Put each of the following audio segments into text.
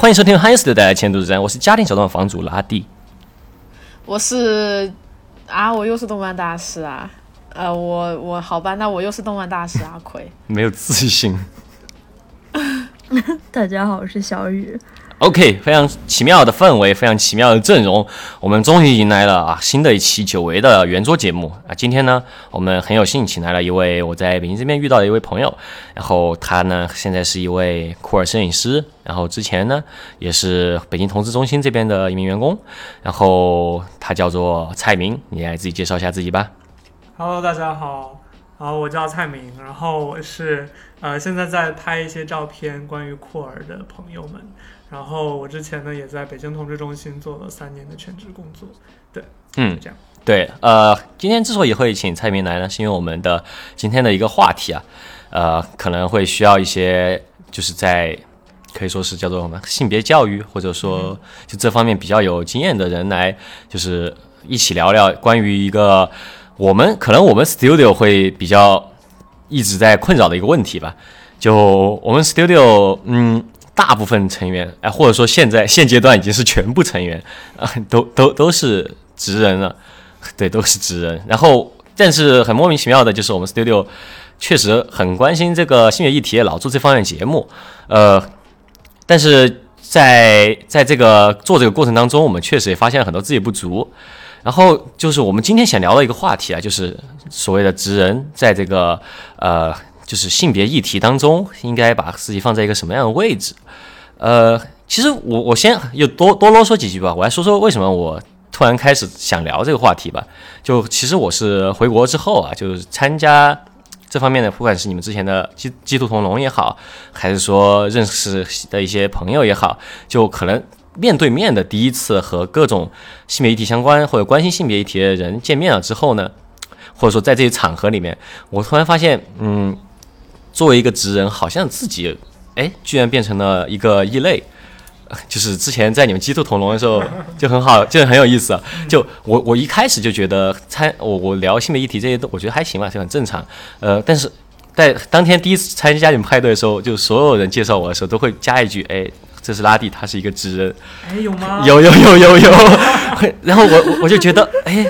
欢迎收听汉斯的带来千度之战，我是家庭小段房主拉蒂。我是啊，我又是动漫大师啊，呃，我我好吧，那我又是动漫大师阿奎。没有自信。大家好，我是小雨。OK，非常奇妙的氛围，非常奇妙的阵容，我们终于迎来了啊新的一期久违的圆桌节目啊！今天呢，我们很有幸请来了一位我在北京这边遇到的一位朋友，然后他呢现在是一位酷儿摄影师，然后之前呢也是北京同志中心这边的一名员工，然后他叫做蔡明，你来自己介绍一下自己吧。Hello，大家好，啊，我叫蔡明，然后我是呃现在在拍一些照片关于酷儿的朋友们，然后我之前呢也在北京同志中心做了三年的全职工作，对，嗯这样，对，呃，今天之所以会请蔡明来呢，是因为我们的今天的一个话题啊，呃，可能会需要一些就是在可以说是叫做什么性别教育，或者说就这方面比较有经验的人来，就是一起聊聊关于一个我们可能我们 studio 会比较一直在困扰的一个问题吧。就我们 studio，嗯，大部分成员，哎、或者说现在现阶段已经是全部成员啊、都都都是职人了。对，都是职人。然后，但是很莫名其妙的，就是我们 studio 确实很关心这个性别议题，老做这方面节目。呃，但是在在这个做这个过程当中，我们确实也发现了很多自己不足。然后就是我们今天想聊的一个话题啊，就是所谓的职人在这个呃，就是性别议题当中，应该把自己放在一个什么样的位置？呃，其实我我先又多多啰嗦几句吧，我来说说为什么我突然开始想聊这个话题吧。就其实我是回国之后啊，就是参加这方面的，不管是你们之前的基基督同笼也好，还是说认识的一些朋友也好，就可能面对面的第一次和各种性别议题相关或者关心性别议题的人见面了之后呢，或者说在这些场合里面，我突然发现，嗯，作为一个直人，好像自己哎，居然变成了一个异类。就是之前在你们鸡兔同笼的时候就很好，就很有意思啊。就我我一开始就觉得参我我聊性别议题这些都我觉得还行吧，就很正常。呃，但是在当天第一次参加你们派对的时候，就所有人介绍我的时候都会加一句：“哎，这是拉蒂，他是一个直人。”哎，有吗？有有有有有，然后我我我就觉得，哎，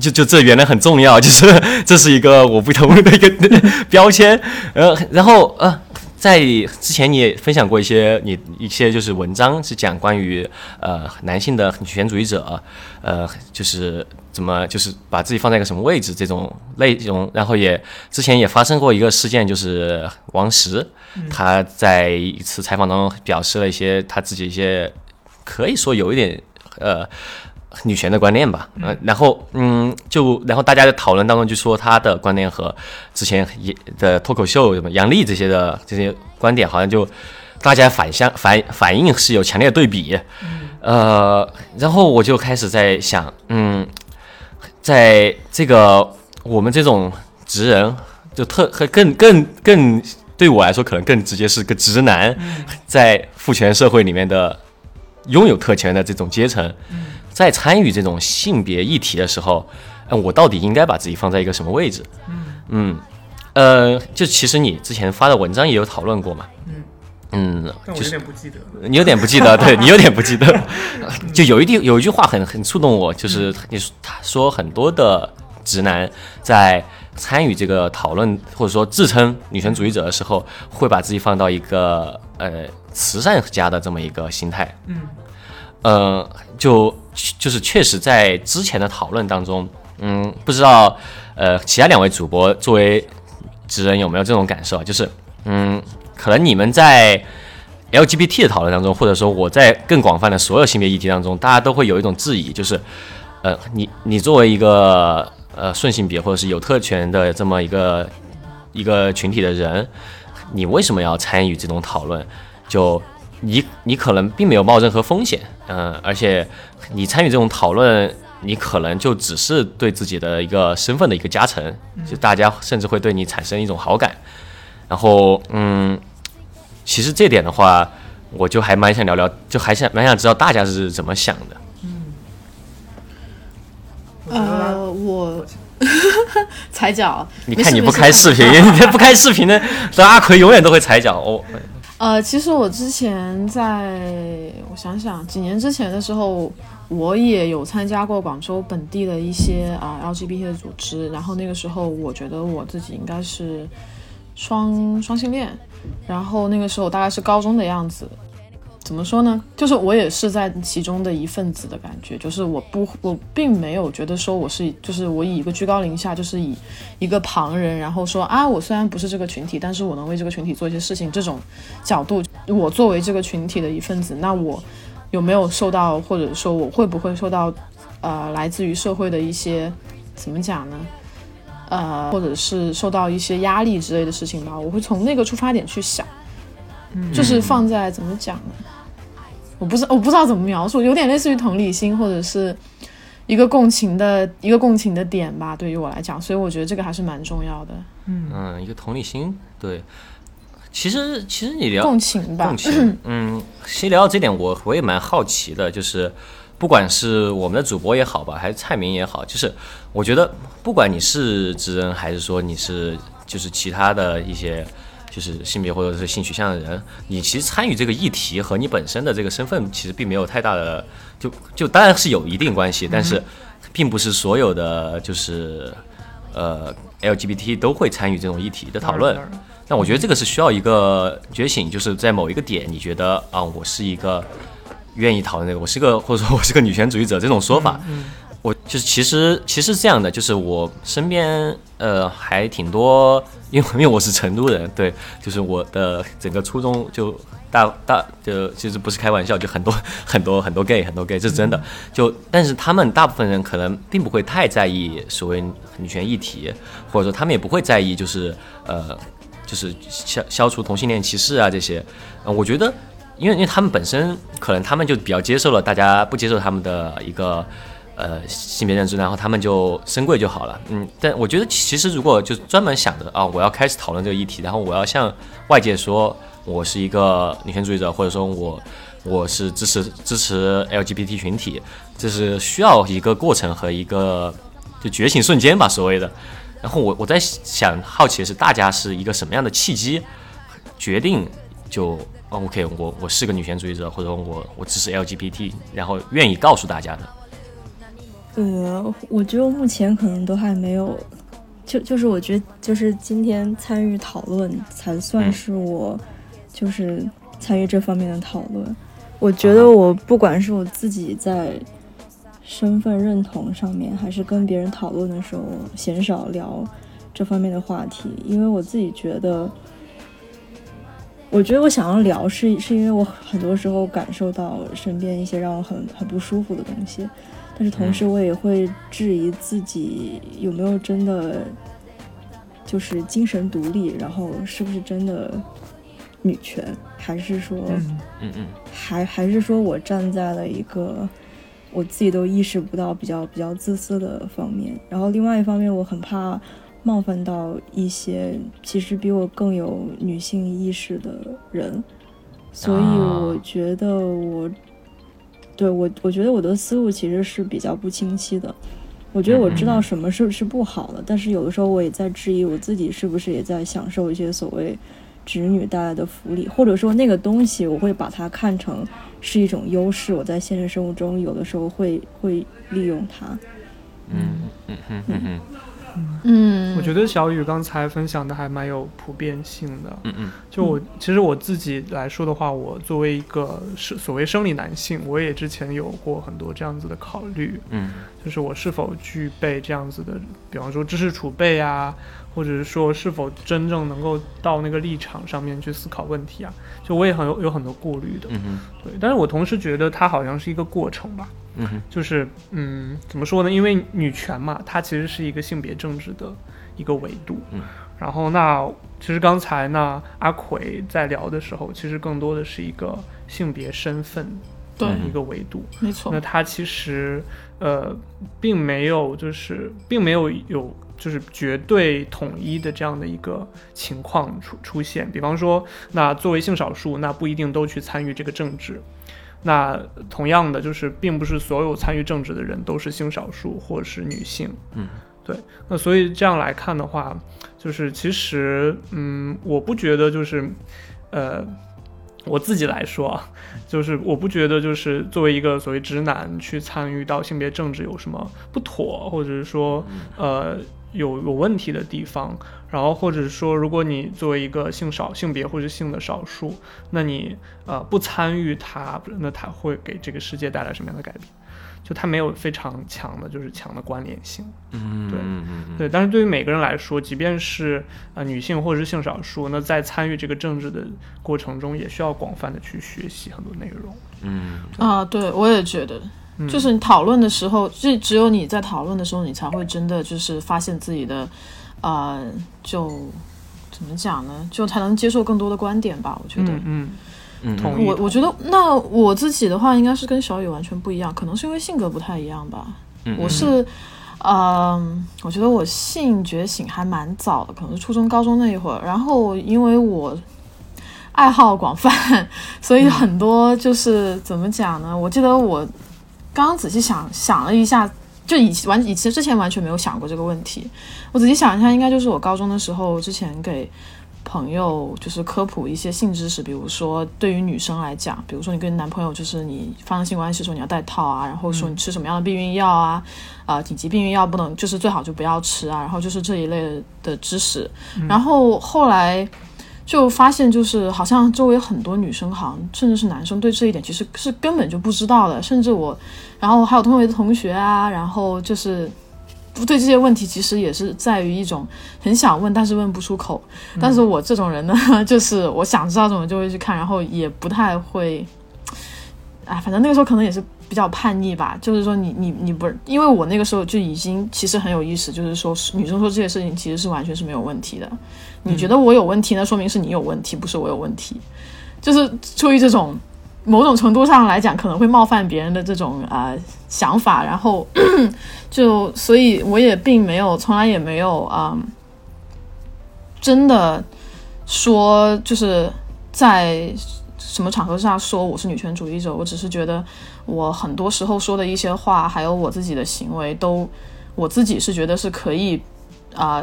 就就这原来很重要，就是这是一个我不同的一个 标签，呃，然后呃，在之前你也分享过一些你一些就是文章，是讲关于呃男性的女权主义者，呃，就是怎么就是把自己放在一个什么位置这种内容，然后也之前也发生过一个事件，就是王石他在一次采访当中表示了一些他自己一些可以说有一点呃女权的观念吧，呃，然后嗯，就然后大家在讨论当中就说她的观念和之前也的脱口秀什么杨笠这些的这些观点，好像就大家反向反反应是有强烈对比，呃，然后我就开始在想，嗯，在这个我们这种直人，就特和更更更对我来说，可能更直接是个直男，在父权社会里面的拥有特权的这种阶层，在参与这种性别议题的时候，嗯，我到底应该把自己放在一个什么位置？嗯。嗯，呃，就其实你之前发的文章也有讨论过嘛，嗯，嗯我有就是点不记得。你有点不记得，对 你有点不记得，就有一句有一句话很很触动我，就是你说他说很多的直男在参与这个讨论或者说自称女权主义者的时候，会把自己放到一个呃慈善家的这么一个心态，嗯，呃，就就是确实在之前的讨论当中，嗯，不知道呃其他两位主播作为直人有没有这种感受啊？就是嗯，可能你们在 LGBT 的讨论当中，或者说我在更广泛的所有性别议题当中，大家都会有一种质疑，就是呃，你你作为一个呃顺性别或者是有特权的这么一个一个群体的人，你为什么要参与这种讨论？就你你可能并没有冒任何风险，嗯、而且你参与这种讨论，你可能就只是对自己的一个身份的一个加成，就大家甚至会对你产生一种好感。然后，嗯，其实这点的话，我就还蛮想聊聊，就还想蛮想知道大家是怎么想的。嗯呃，我 踩脚，你看你不开视频，你不开视频呢，这阿奎永远都会踩脚。哦，呃，其实我之前在我想想几年之前的时候，我也有参加过广州本地的一些啊、LGBT 的组织，然后那个时候我觉得我自己应该是双双性恋，然后那个时候大概是高中的样子。怎么说呢？就是我也是在其中的一份子的感觉，就是我不，我并没有觉得说我是，就是我以一个居高临下，就是以一个旁人，然后说啊，我虽然不是这个群体，但是我能为这个群体做一些事情，这种角度，我作为这个群体的一份子，那我有没有受到，或者说我会不会受到，呃，来自于社会的一些怎么讲呢？呃，或者是受到一些压力之类的事情吧，我会从那个出发点去想，就是放在怎么讲呢？我不知我不知道怎么描述，有点类似于同理心或者是一个共情的一个共情的点吧，对于我来讲，所以我觉得这个还是蛮重要的，嗯，一个同理心，对。其实其实你聊共情吧。共，情，嗯，其实聊到这点，我我也蛮好奇的，就是不管是我们的主播也好吧，还是蔡明也好，就是我觉得不管你是直人，还是说你是就是其他的一些就是性别或者是性取向的人，你其实参与这个议题和你本身的这个身份其实并没有太大的，就就当然是有一定关系，但是并不是所有的就是呃 LGBT 都会参与这种议题的讨论。当然那我觉得这个是需要一个觉醒，就是在某一个点，你觉得啊，我是一个愿意讨论这个，我是个或者说我是个女权主义者这种说法，我就是其实其实是这样的，就是我身边呃还挺多，因为 因为我是成都人，对，就是我的整个初中就大大就其实不是开玩笑，就很多很多很多 gay 很多 gay，这是真的。就但是他们大部分人可能并不会太在意所谓女权议题，或者说他们也不会在意就是呃就是消消除同性恋歧视啊这些。呃，我觉得因为因为他们本身可能他们就比较接受了大家不接受他们的一个。呃，性别认知，然后他们就升贵就好了。嗯，但我觉得其实如果就专门想着啊，我要开始讨论这个议题，然后我要向外界说我是一个女权主义者，或者说我我是支持支持 LGBT 群体，这是需要一个过程和一个就觉醒瞬间吧，所谓的。然后我我在想，好奇的是大家是一个什么样的契机决定就 OK，我我是个女权主义者，或者我我支持 LGBT，然后愿意告诉大家的。呃，我觉得目前可能都还没有，就就是我觉得就是今天参与讨论才算是我就是参与这方面的讨论。我觉得我不管是我自己在身份认同上面，还是跟别人讨论的时候，鲜少聊这方面的话题，因为我自己觉得，我觉得我想要聊是是因为我很多时候感受到身边一些让我很很不舒服的东西。但是同时，我也会质疑自己有没有真的就是精神独立，然后是不是真的女权，还是说，嗯嗯嗯还还是说我站在了一个我自己都意识不到比较比较自私的方面。然后另外一方面，我很怕冒犯到一些其实比我更有女性意识的人，所以啊我觉得我。对我，我觉得我的思路其实是比较不清晰的。我觉得我知道什么是是不好的，但是有的时候我也在质疑我自己是不是也在享受一些所谓直女带来的福利，或者说那个东西我会把它看成是一种优势，我在现实生活中有的时候会会利用它。嗯嗯嗯嗯嗯嗯，我觉得小雨刚才分享的还蛮有普遍性的。嗯嗯。就我其实我自己来说的话，我作为一个是所谓生理男性，我也之前有过很多这样子的考虑，嗯。就是我是否具备这样子的，比方说知识储备啊，或者是说是否真正能够到那个立场上面去思考问题啊，就我也很有有很多顾虑的。嗯哼。对，但是我同时觉得它好像是一个过程吧，嗯就是嗯，怎么说呢？因为女权嘛，它其实是一个性别政治的一个维度。嗯，然后那其实刚才呢，阿奎在聊的时候，其实更多的是一个性别身份的一个维度。没错那，它其实呃，并没有就是并没有有就是绝对统一的这样的一个情况出出现。比方说，那作为性少数，那不一定都去参与这个政治。那同样的，就是并不是所有参与政治的人都是性少数或是女性。嗯，对。那所以这样来看的话，就是其实，嗯，我不觉得就是，呃，我自己来说啊，就是我不觉得就是作为一个所谓直男去参与到性别政治有什么不妥，或者是说呃有有问题的地方。然后或者说，如果你作为一个性少性别或者性的少数，那你呃不参与它，那它会给这个世界带来什么样的改变？就它没有非常强的，就是强的关联性。嗯，对对，但是对于每个人来说，即便是呃女性或者是性少数，那在参与这个政治的过程中，也需要广泛的去学习很多内容。嗯啊，对我也觉得，嗯就是你讨论的时候，就只有你在讨论的时候，你才会真的就是发现自己的，呃，就怎么讲呢？就才能接受更多的观点吧。我觉得，嗯嗯，嗯，同意我我觉得，那我自己的话，应该是跟小雨完全不一样，可能是因为性格不太一样吧。嗯我是，嗯、我觉得我性觉醒还蛮早的，可能是初中、高中那一会儿。然后因为我爱好广泛，所以很多就是、怎么讲呢？我记得我刚刚仔细想想了一下，就以前完以前之前完全没有想过这个问题。我仔细想一下，应该就是我高中的时候之前给。朋友就是科普一些性知识，比如说对于女生来讲，比如说你跟男朋友就是你发生性关系的时候你要戴套啊，然后说你吃什么样的避孕药啊，啊、紧急避孕药不能就是最好就不要吃啊，然后就是这一类的知识。然后后来就发现，就是好像周围很多女生，好像甚至是男生对这一点其实是根本就不知道的，甚至我，然后还有同学的同学啊，然后就是。对这些问题，其实也是在于一种很想问，但是问不出口。但是我这种人呢，就是我想知道什么就会去看，然后也不太会，哎，反正那个时候可能也是比较叛逆吧。就是说你，你你不是，因为我那个时候就已经其实很有意识，就是说女生说这些事情其实是完全是没有问题的。你觉得我有问题，那说明是你有问题，不是我有问题。就是出于这种某种程度上来讲，可能会冒犯别人的这种呃想法，然后 就所以我也并没有，从来也没有啊、嗯真的说就是在什么场合上说我是女权主义者，我只是觉得我很多时候说的一些话，还有我自己的行为，都我自己是觉得是可以啊、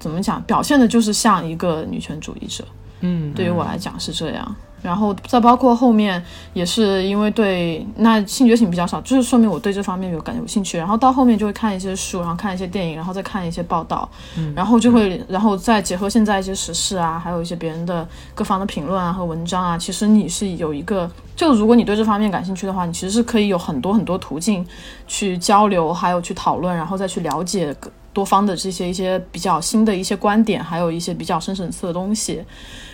怎么讲，表现的就是像一个女权主义者。嗯，对于我来讲是这样。然后再包括后面也是因为对那性觉醒比较少，就是说明我对这方面有感有兴趣。然后到后面就会看一些书，然后看一些电影，然后再看一些报道，嗯然后就会，然后再结合现在一些时事啊，还有一些别人的各方的评论啊和文章啊，其实你是有一个，就如果你对这方面感兴趣的话，你其实是可以有很多很多途径去交流，还有去讨论，然后再去了解各多方的这些一些比较新的一些观点，还有一些比较深层次的东西。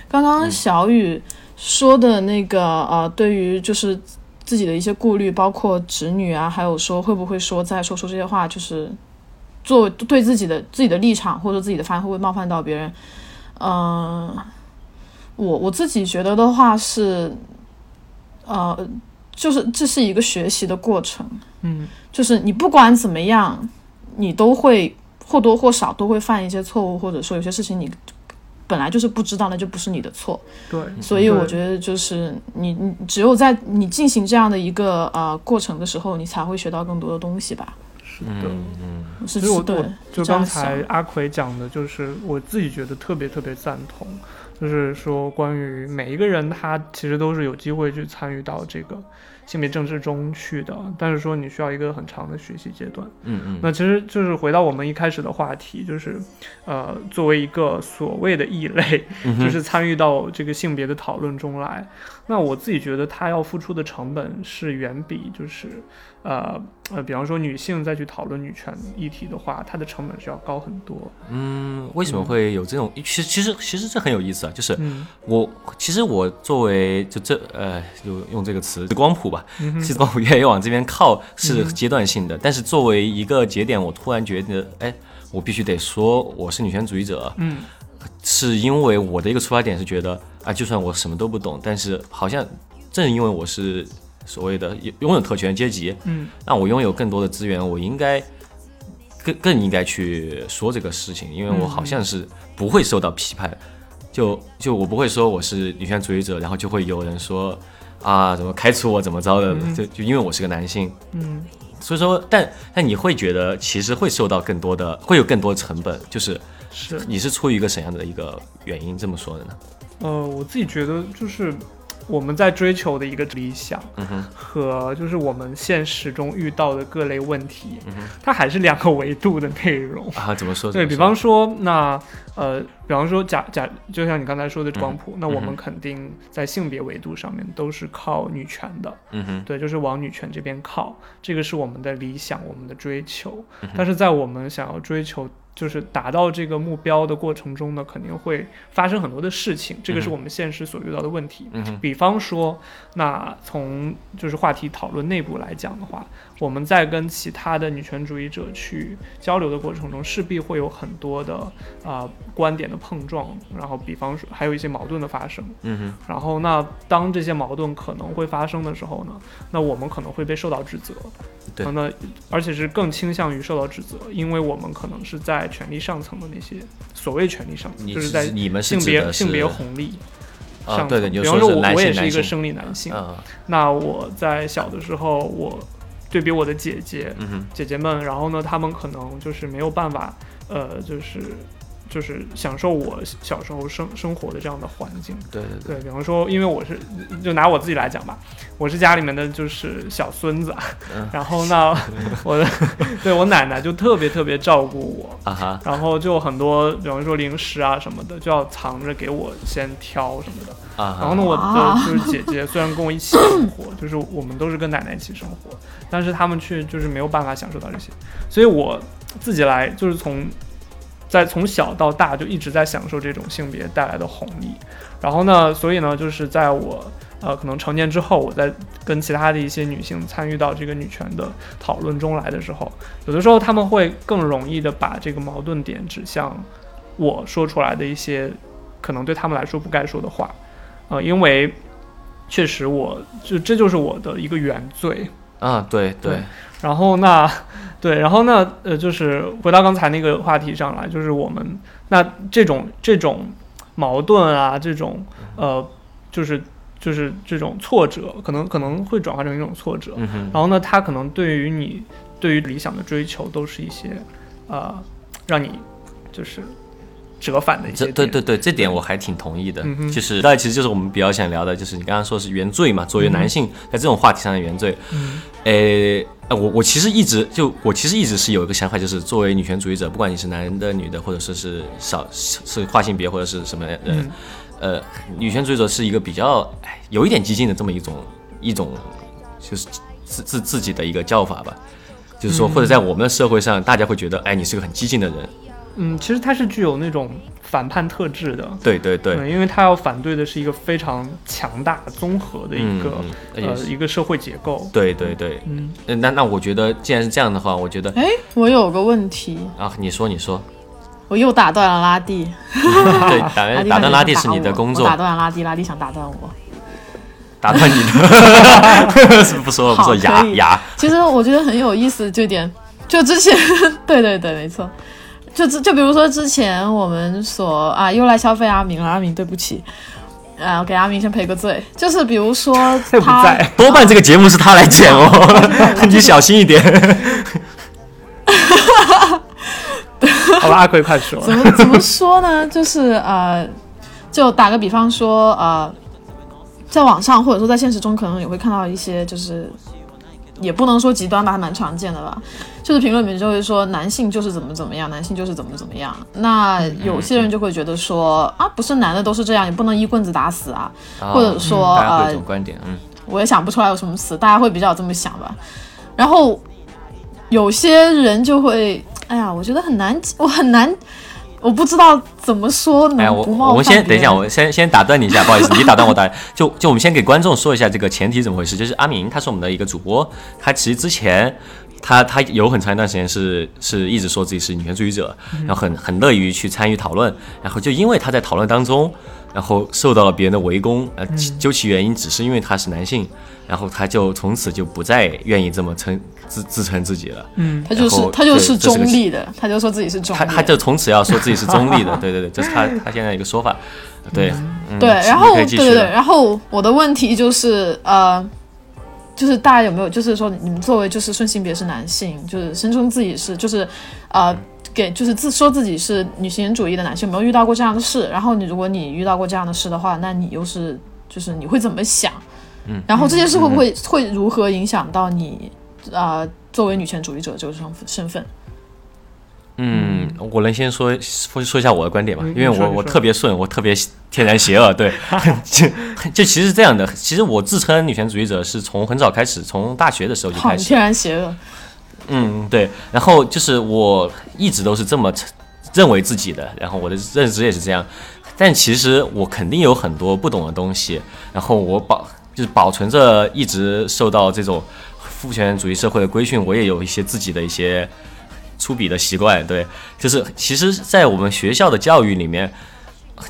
刚刚小雨说的那个呃，对于就是自己的一些顾虑，包括侄女啊，还有说会不会说再说出这些话，就是做对自己的自己的立场或者自己的发言会不会冒犯到别人？嗯、我我自己觉得的话是，呃，就是这是一个学习的过程，嗯就是你不管怎么样，你都会或多或少都会犯一些错误，或者说有些事情你本来就是不知道，那就不是你的错。对，所以我觉得就是你你只有在你进行这样的一个呃过程的时候，你才会学到更多的东西吧。是的。嗯嗯是对其实我我，就刚才阿奎讲的，就是我自己觉得特别特别赞同，就是说关于每一个人他其实都是有机会去参与到这个性别政治中去的，但是说你需要一个很长的学习阶段。嗯嗯，那其实就是回到我们一开始的话题，就是呃，作为一个所谓的异类，就是参与到这个性别的讨论中来。那我自己觉得他要付出的成本是远比就是呃呃，比方说女性再去讨论女权议题的话，它的成本是要高很多。嗯，为什么会有这种？其实其实其实这很有意思啊，就是嗯。我其实我作为就这呃，就用这个词光谱吧，嗯其实光谱越来越往这边靠是阶段性的，但是作为一个节点，我突然觉得，哎，我必须得说我是女权主义者，嗯。是因为我的一个出发点是觉得啊，就算我什么都不懂，但是好像正因为我是所谓的拥拥有特权阶级，嗯。那我拥有更多的资源，我应该更更应该去说这个事情，因为我好像是不会受到批判，就就我不会说我是女权主义者，然后就会有人说啊怎么开除我怎么着的，就就因为我是个男性，嗯。所以说，但但你会觉得其实会受到更多的，会有更多的成本，就是是。你是出于一个什么样的一个原因这么说的呢？呃，我自己觉得就是我们在追求的一个理想和就是我们现实中遇到的各类问题，嗯，它还是两个维度的内容。啊，怎么说？对比方说，那呃，比方说假假，就像你刚才说的光谱，那我们肯定在性别维度上面都是靠女权的，嗯哼，对，就是往女权这边靠，这个是我们的理想，我们的追求。嗯但是在我们想要追求，就是达到这个目标的过程中呢，肯定会发生很多的事情，这个是我们现实所遇到的问题。嗯，比方说，那从就是话题讨论内部来讲的话，我们在跟其他的女权主义者去交流的过程中，势必会有很多的啊、观点的碰撞，然后比方说还有一些矛盾的发生。嗯哼，然后那当这些矛盾可能会发生的时候呢，那我们可能会被受到指责。对啊那而且是更倾向于受到指责，因为我们可能是在权力上层的那些所谓权力上层，就是在你们性别性别红利啊，上层。对对，你比方说我我也是一个生理男性，嗯那我在小的时候，我对比我的姐姐嗯，姐姐们，然后呢，她们可能就是没有办法，呃，就是就是享受我小时候生生活的这样的环境。对对对，对比方说，因为我是就拿我自己来讲吧，我是家里面的就是小孙子，嗯然后呢，我的 对我奶奶就特别特别照顾我，啊哈，然后就很多，比方说零食啊什么的，就要藏着给我先挑什么的。啊，然后呢，我的就是姐姐，虽然跟我一起生活，就是我们都是跟奶奶一起生活，但是他们却就是没有办法享受到这些，所以我自己来就是从在从小到大就一直在享受这种性别带来的红利。然后呢，所以呢，就是在我呃可能成年之后，我在跟其他的一些女性参与到这个女权的讨论中来的时候，有的时候他们会更容易的把这个矛盾点指向我说出来的一些可能对他们来说不该说的话。呃，因为确实我就这就是我的一个原罪。啊，对对对，然后那对，然后呢，呃，就是回到刚才那个话题上来，就是我们那这种这种矛盾啊，这种呃，就是就是这种挫折，可能可能会转化成一种挫折。嗯，然后呢，它可能对于你对于理想的追求，都是一些呃，让你就是折返的一些点。这对对对，这点我还挺同意的。嗯就是，那其实就是我们比较想聊的，就是你刚刚说是原罪嘛，作为男性在这种话题上的原罪。呃我我其实一直就我其实一直是有一个想法，就是作为女权主义者，不管你是男的、女的，或者说是少是跨性别或者是什么人、嗯呃，女权主义者是一个比较哎有一点激进的这么一种一种就是自自自己的一个叫法吧。就是说，或者在我们的社会上，大家会觉得，哎，你是个很激进的人，嗯，其实它是具有那种反叛特质的。对对对，因为他要反对的是一个非常强大、综合的一个、呃一个社会结构。对对对，嗯，呃那那我觉得，既然是这样的话，我觉得哎，我有个问题，啊，你说你说，我又打断了拉蒂。对，打断打断拉蒂是你的工作打，断了拉蒂，拉蒂想打断我。打断你的，是不说了不好说牙牙，其实我觉得很有意思，这点就之前，对对对，没错，就就比如说之前我们所啊又来消费阿明了，阿明对不起，呃，给阿明先赔个罪，就是比如说 他在，多半这个节目是他来剪哦，你小心一点。好吧，阿奎快说。怎么怎么说呢？就是呃，就打个比方说，呃，在网上或者说在现实中，可能也会看到一些，就是也不能说极端吧，还蛮常见的吧。就是评论里面就会说男性就是怎么怎么样，男性就是怎么怎么样。那有些人就会觉得说啊，不是男的都是这样，你不能一棍子打死啊，或者说呃观点，嗯，我也想不出来有什么词，大家会比较这么想吧。然后有些人就会，哎呀，我觉得很难，我很难，我不知道怎么说哎，我能不冒犯我们先等一下，我先先打断你一下，不好意思，你打断我打，就就我们先给观众说一下这个前提怎么回事，就是阿明他是我们的一个主播，他其实之前。他他有很长一段时间是是一直说自己是女权主义者，然后很很乐于去参与讨论，然后就因为他在讨论当中，然后受到了别人的围攻，呃，究其原因只是因为他是男性，然后他就从此就不再愿意这么称自自称自己了。嗯，他就是他就是中立的，他就说自己是中立。他他就从此要说自己是中立的，对对对，这是他他现在一个说法，对，嗯对，然后对对对，然后我的问题就是呃，就是大家有没有就是说你们作为就是顺性别是男性，就是声称自己是就是呃。给就是自说自己是女性主义的男性，有没有遇到过这样的事？然后你如果你遇到过这样的事的话，那你又是就是你会怎么想？嗯，然后这件事会不会会如何影响到你啊、作为女权主义者这个身份身份？嗯，我能先说说说一下我的观点嘛，嗯因为我我特别顺，我特别天然邪恶，对，就就其实是这样的，其实我自称女权主义者是从很早开始，从大学的时候就，开始，你天然邪恶。嗯，对，然后就是我一直都是这么 认为自己的，然后我的认知也是这样，但其实我肯定有很多不懂的东西，然后我保就是保存着一直受到这种父权主义社会的规训，我也有一些自己的一些粗鄙的习惯，对，就是其实，在我们学校的教育里面，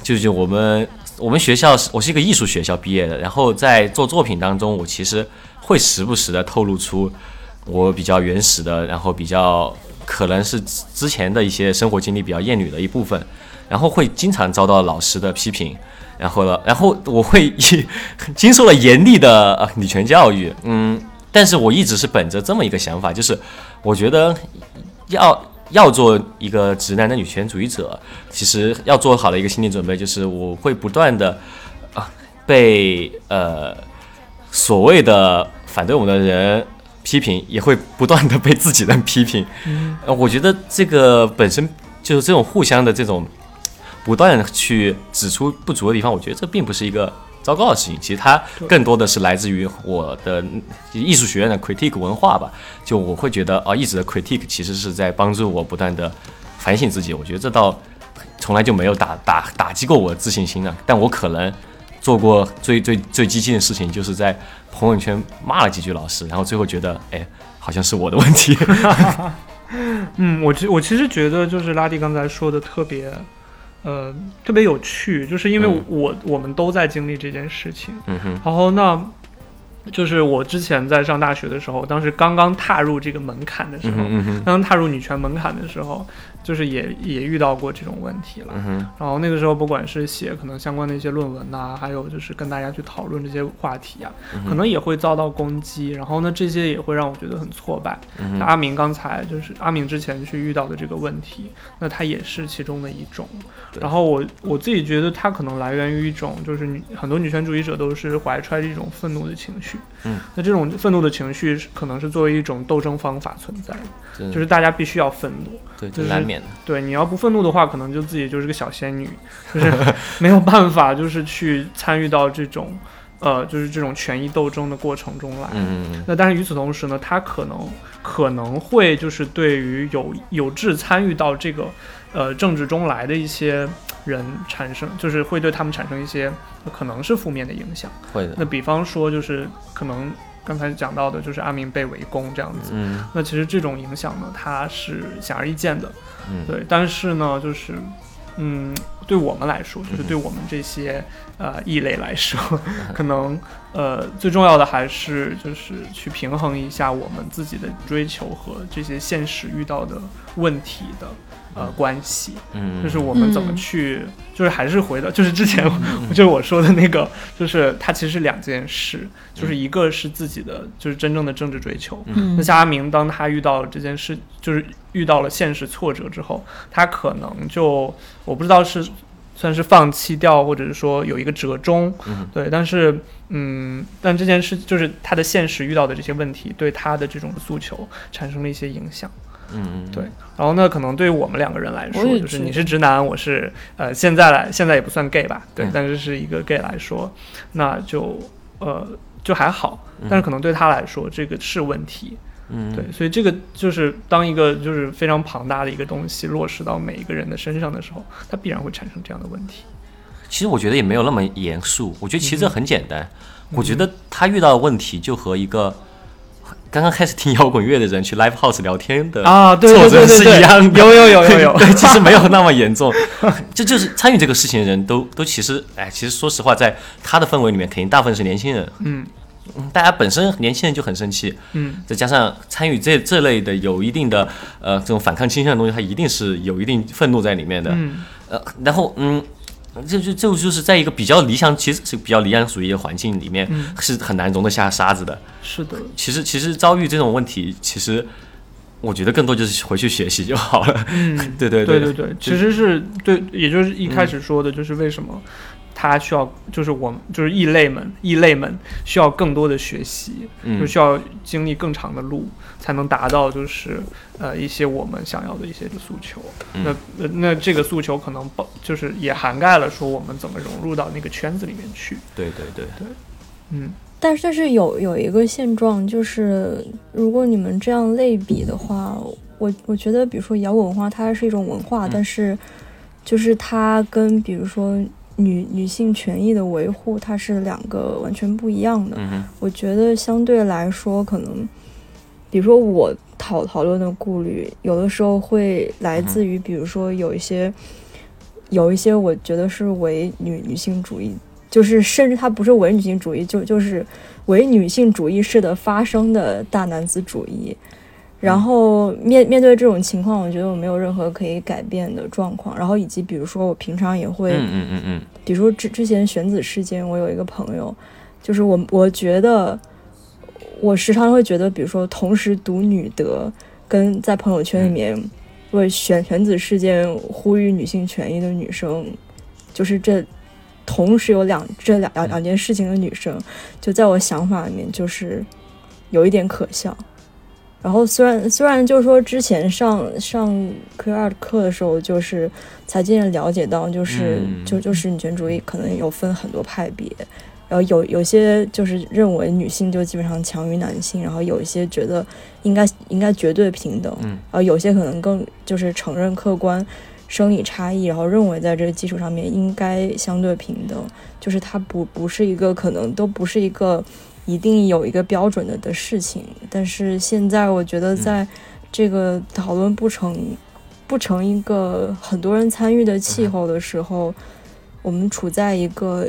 就是我们我们学校是我是一个艺术学校毕业的，然后在做作品当中，我其实会时不时的透露出我比较原始的，然后比较可能是之前的一些生活经历比较厌女的一部分，然后会经常遭到老师的批评，然后呢，然后我会以 经受了严厉的呃女权教育，嗯，但是我一直是本着这么一个想法，就是我觉得要要做一个直男的女权主义者，其实要做好的一个心理准备，就是我会不断的啊被呃所谓的反对我们的人批评，也会不断的被自己人批评。呃，我觉得这个本身就是这种互相的这种不断去指出不足的地方，我觉得这并不是一个糟糕的事情。其实它更多的是来自于我的艺术学院的 critique 文化吧。就我会觉得啊，一直的 critique 其实是在帮助我不断的反省自己。我觉得这倒从来就没有打打打击过我的自信心呢。但我可能做过最最最激进的事情，就是在朋友圈骂了几句老师，然后最后觉得，哎，好像是我的问题。嗯，我其我其实觉得就是拉蒂刚才说的特别，呃，特别有趣，就是因为嗯我、我们都在经历这件事情，嗯哼，然后那。就是我之前在上大学的时候，当时刚刚踏入这个门槛的时候，嗯哼，嗯哼，刚刚踏入女权门槛的时候，就是也也遇到过这种问题了。嗯，然后那个时候，不管是写可能相关的一些论文呐、还有就是跟大家去讨论这些话题啊，嗯可能也会遭到攻击。然后呢，这些也会让我觉得很挫败。嗯那阿明刚才就是阿明之前去遇到的这个问题，那他也是其中的一种。然后我我自己觉得它可能来源于一种，就是女很多女权主义者都是怀揣着一种愤怒的情绪。嗯，那这种愤怒的情绪可能是作为一种斗争方法存在的，就是大家必须要愤怒。对，就是难免的。对，你要不愤怒的话，可能就自己就是个小仙女，就是没有办法，就是去参与到这种，呃，就是这种权益斗争的过程中来。嗯嗯那但是与此同时呢，他可能可能会就是对于有有志参与到这个呃政治中来的一些人产生，就是会对他们产生一些可能是负面的影响。嗯，会的。那比方说就是可能刚才讲到的，就是阿明被围攻这样子。嗯那其实这种影响呢，它是显而易见的。嗯，对，但是呢，就是，嗯，对我们来说，就是对我们这些呃异类来说，可能呃最重要的还是就是去平衡一下我们自己的追求和这些现实遇到的问题的呃关系，嗯，就是我们怎么嗯去，就是还是回到就是之前就是我说的那个，就是它其实是两件事，就是一个是自己的就是真正的政治追求，嗯那夏阿明当他遇到了这件事，就是遇到了现实挫折之后，他可能就我不知道是算是放弃掉，或者是说有一个折中，嗯对，但是嗯，但这件事就是他的现实遇到的这些问题，对他的这种诉求产生了一些影响。嗯嗯，对然后呢，可能对于我们两个人来说，就是你是直男，我是呃现在来现在也不算 gay 吧，对，嗯。但是是一个 gay 来说，那就呃就还好，嗯。但是可能对他来说这个是问题，嗯，对，所以这个就是当一个就是非常庞大的一个东西落实到每一个人的身上的时候，它必然会产生这样的问题。其实我觉得也没有那么严肃，我觉得其实这很简单。嗯。我觉得他遇到的问题就和一个刚刚开始听摇滚乐的人去 live house 聊天的啊，对对挫折是对对对，一样的，有有有有有，对，其实没有那么严重。这就是参与这个事情的人都都其实，哎，其实说实话，在他的氛围里面，肯定大部分是年轻人。嗯嗯大家本身年轻人就很生气，嗯再加上参与这这类的有一定的呃这种反抗倾向的东西，他一定是有一定愤怒在里面的。嗯呃，然后嗯，这就就就是在一个比较理想，其实是比较理想主义的环境里面，嗯是很难容得下沙子的。是的，其实其实遭遇这种问题，其实我觉得更多就是回去学习就好了。嗯。对对对对对对，其实是对，也就是一开始说的，就是为什么他需要就是我们就是异类们异类们需要更多的学习，嗯。就需要经历更长的路，才能达到就是呃一些我们想要的一些的诉求。嗯。那呃那这个诉求可能包就是也涵盖了说我们怎么融入到那个圈子里面去。对对。对，嗯。但是但是有有一个现状，就是如果你们这样类比的话，我我觉得，比如说摇滚文化，它是一种文化，嗯。但是就是它跟比如说女女性权益的维护，它是两个完全不一样的。嗯，我觉得相对来说，可能比如说我讨讨论的顾虑，有的时候会来自于，比如说有一些有一些我觉得是伪女女性主义，就是甚至它不是伪女性主义，就就是伪女性主义式的发生的大男子主义。然后面面对这种情况，我觉得我没有任何可以改变的状况。然后以及比如说，我平常也会，嗯嗯嗯嗯比如说之之前选子事件，我有一个朋友，就是我我觉得我时常会觉得，比如说同时读女德，跟在朋友圈里面为选选子事件呼吁女性权益的女生，就是这同时有两这两两两件事情的女生，就在我想法里面就是有一点可笑。然后虽然虽然就是说之前上上 Q 二课的时候，就是才渐渐了解到，就是、嗯。就就是女权主义可能有分很多派别，然后有有些就是认为女性就基本上强于男性，然后有一些觉得应该应该绝对平等，嗯。然后有些可能更就是承认客观生理差异，然后认为在这个基础上面应该相对平等，就是它不不是一个可能都不是一个一定有一个标准的的事情。但是现在我觉得在这个讨论不成不成一个很多人参与的气候的时候，我们处在一个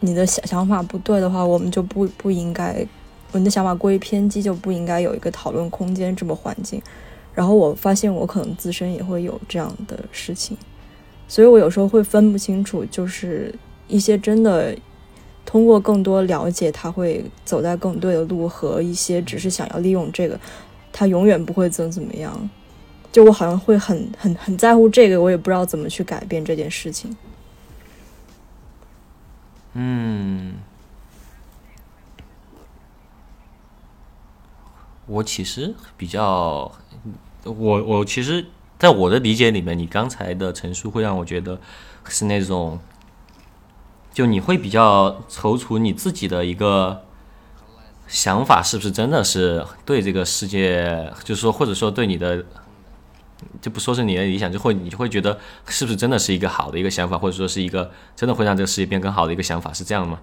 你的想想法不对的话，我们就不不应该，你的想法过于偏激，就不应该有一个讨论空间这么环境。然后我发现我可能自身也会有这样的事情，所以我有时候会分不清楚，就是一些真的通过更多了解，他会走在更对的路，和一些只是想要利用这个，他永远不会怎么怎么样。就我好像会很很很在乎这个，我也不知道怎么去改变这件事情。嗯，我其实比较，我我其实，在我的理解里面，你刚才的陈述会让我觉得是那种，就你会比较踌躇你自己的一个想法是不是真的是对这个世界，就是说或者说对你的。就不说是你的理想，就会你就会觉得是不是真的是一个好的一个想法，或者说是一个真的会让这个世界变更好的一个想法，是这样吗？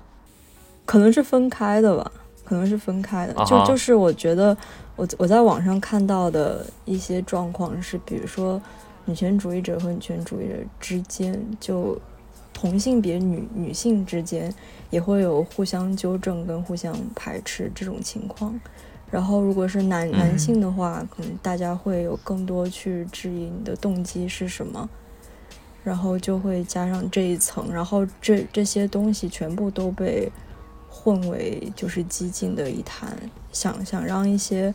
可能是分开的吧，可能是分开的。就就是我觉得我我在网上看到的一些状况是，比如说女权主义者和女权主义者之间，就同性别女女性之间也会有互相纠正跟互相排斥这种情况。然后，如果是男嗯男性的话，可能大家会有更多去质疑你的动机是什么，然后就会加上这一层，然后这这些东西全部都被混为就是激进的一谈，想想让一些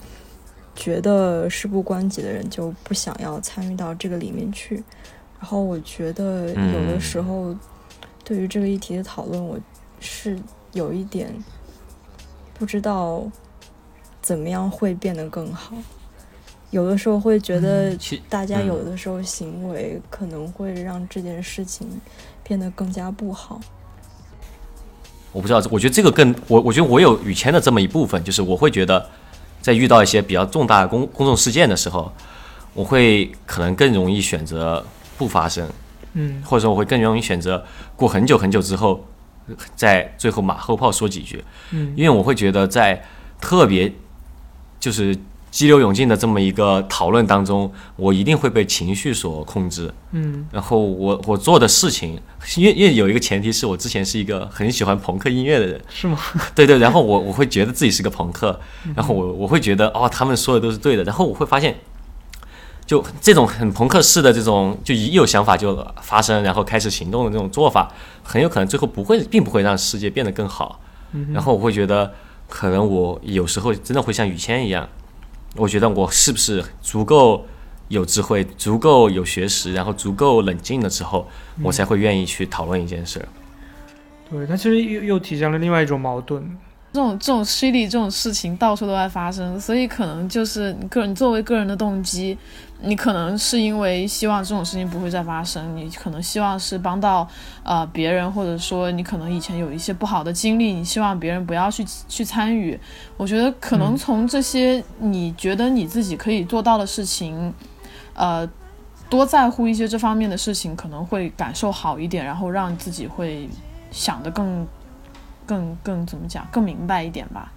觉得事不关己的人就不想要参与到这个里面去。然后我觉得有的时候对于这个议题的讨论，我是有一点不知道怎么样会变得更好。有的时候会觉得大家嗯有的时候行为可能会让这件事情变得更加不好。我不知道，我觉得这个更我我觉得我有雨谦的这么一部分，就是我会觉得，在遇到一些比较重大的公公众事件的时候，我会可能更容易选择不发声，嗯。或者说我会更容易选择过很久很久之后，在最后马后炮说几句，嗯。因为我会觉得在特别就是激流勇进的这么一个讨论当中，我一定会被情绪所控制，嗯。然后我我做的事情，因为因为有一个前提是我之前是一个很喜欢朋克音乐的人，是吗？对对，然后我我会觉得自己是个朋克，然后我我会觉得哦，他们说的都是对的，然后我会发现，就这种很朋克式的这种，就一有想法就发生，然后开始行动的这种做法，很有可能最后不会，并不会让世界变得更好。然后我会觉得，可能我有时候真的会像雨谦一样，我觉得我是不是足够有智慧、足够有学识，然后足够冷静的时候，嗯我才会愿意去讨论一件事儿。对，它其实又又体现了另外一种矛盾。这种这种犀利这种事情到处都在发生，所以可能就是你个人作为个人的动机，你可能是因为希望这种事情不会再发生，你可能希望是帮到呃别人，或者说你可能以前有一些不好的经历，你希望别人不要去去参与。我觉得可能嗯从这些你觉得你自己可以做到的事情，呃，多在乎一些这方面的事情，可能会感受好一点，然后让自己会想得更。更更怎么讲，更明白一点吧。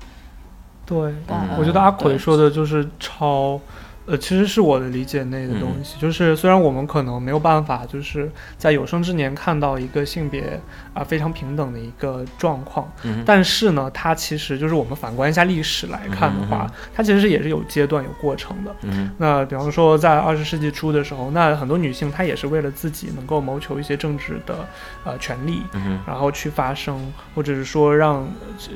对，嗯我觉得阿奎说的就是超，呃，其实是我的理解内的东嗯西。就是虽然我们可能没有办法，就是在有生之年看到一个性别啊、非常平等的一个状况，嗯但是呢，它其实就是我们反观一下历史来看的话，嗯它其实也是有阶段、有过程的。嗯那比方说，在二十世纪初的时候，那很多女性她也是为了自己能够谋求一些政治的呃权利，嗯然后去发声，或者是说让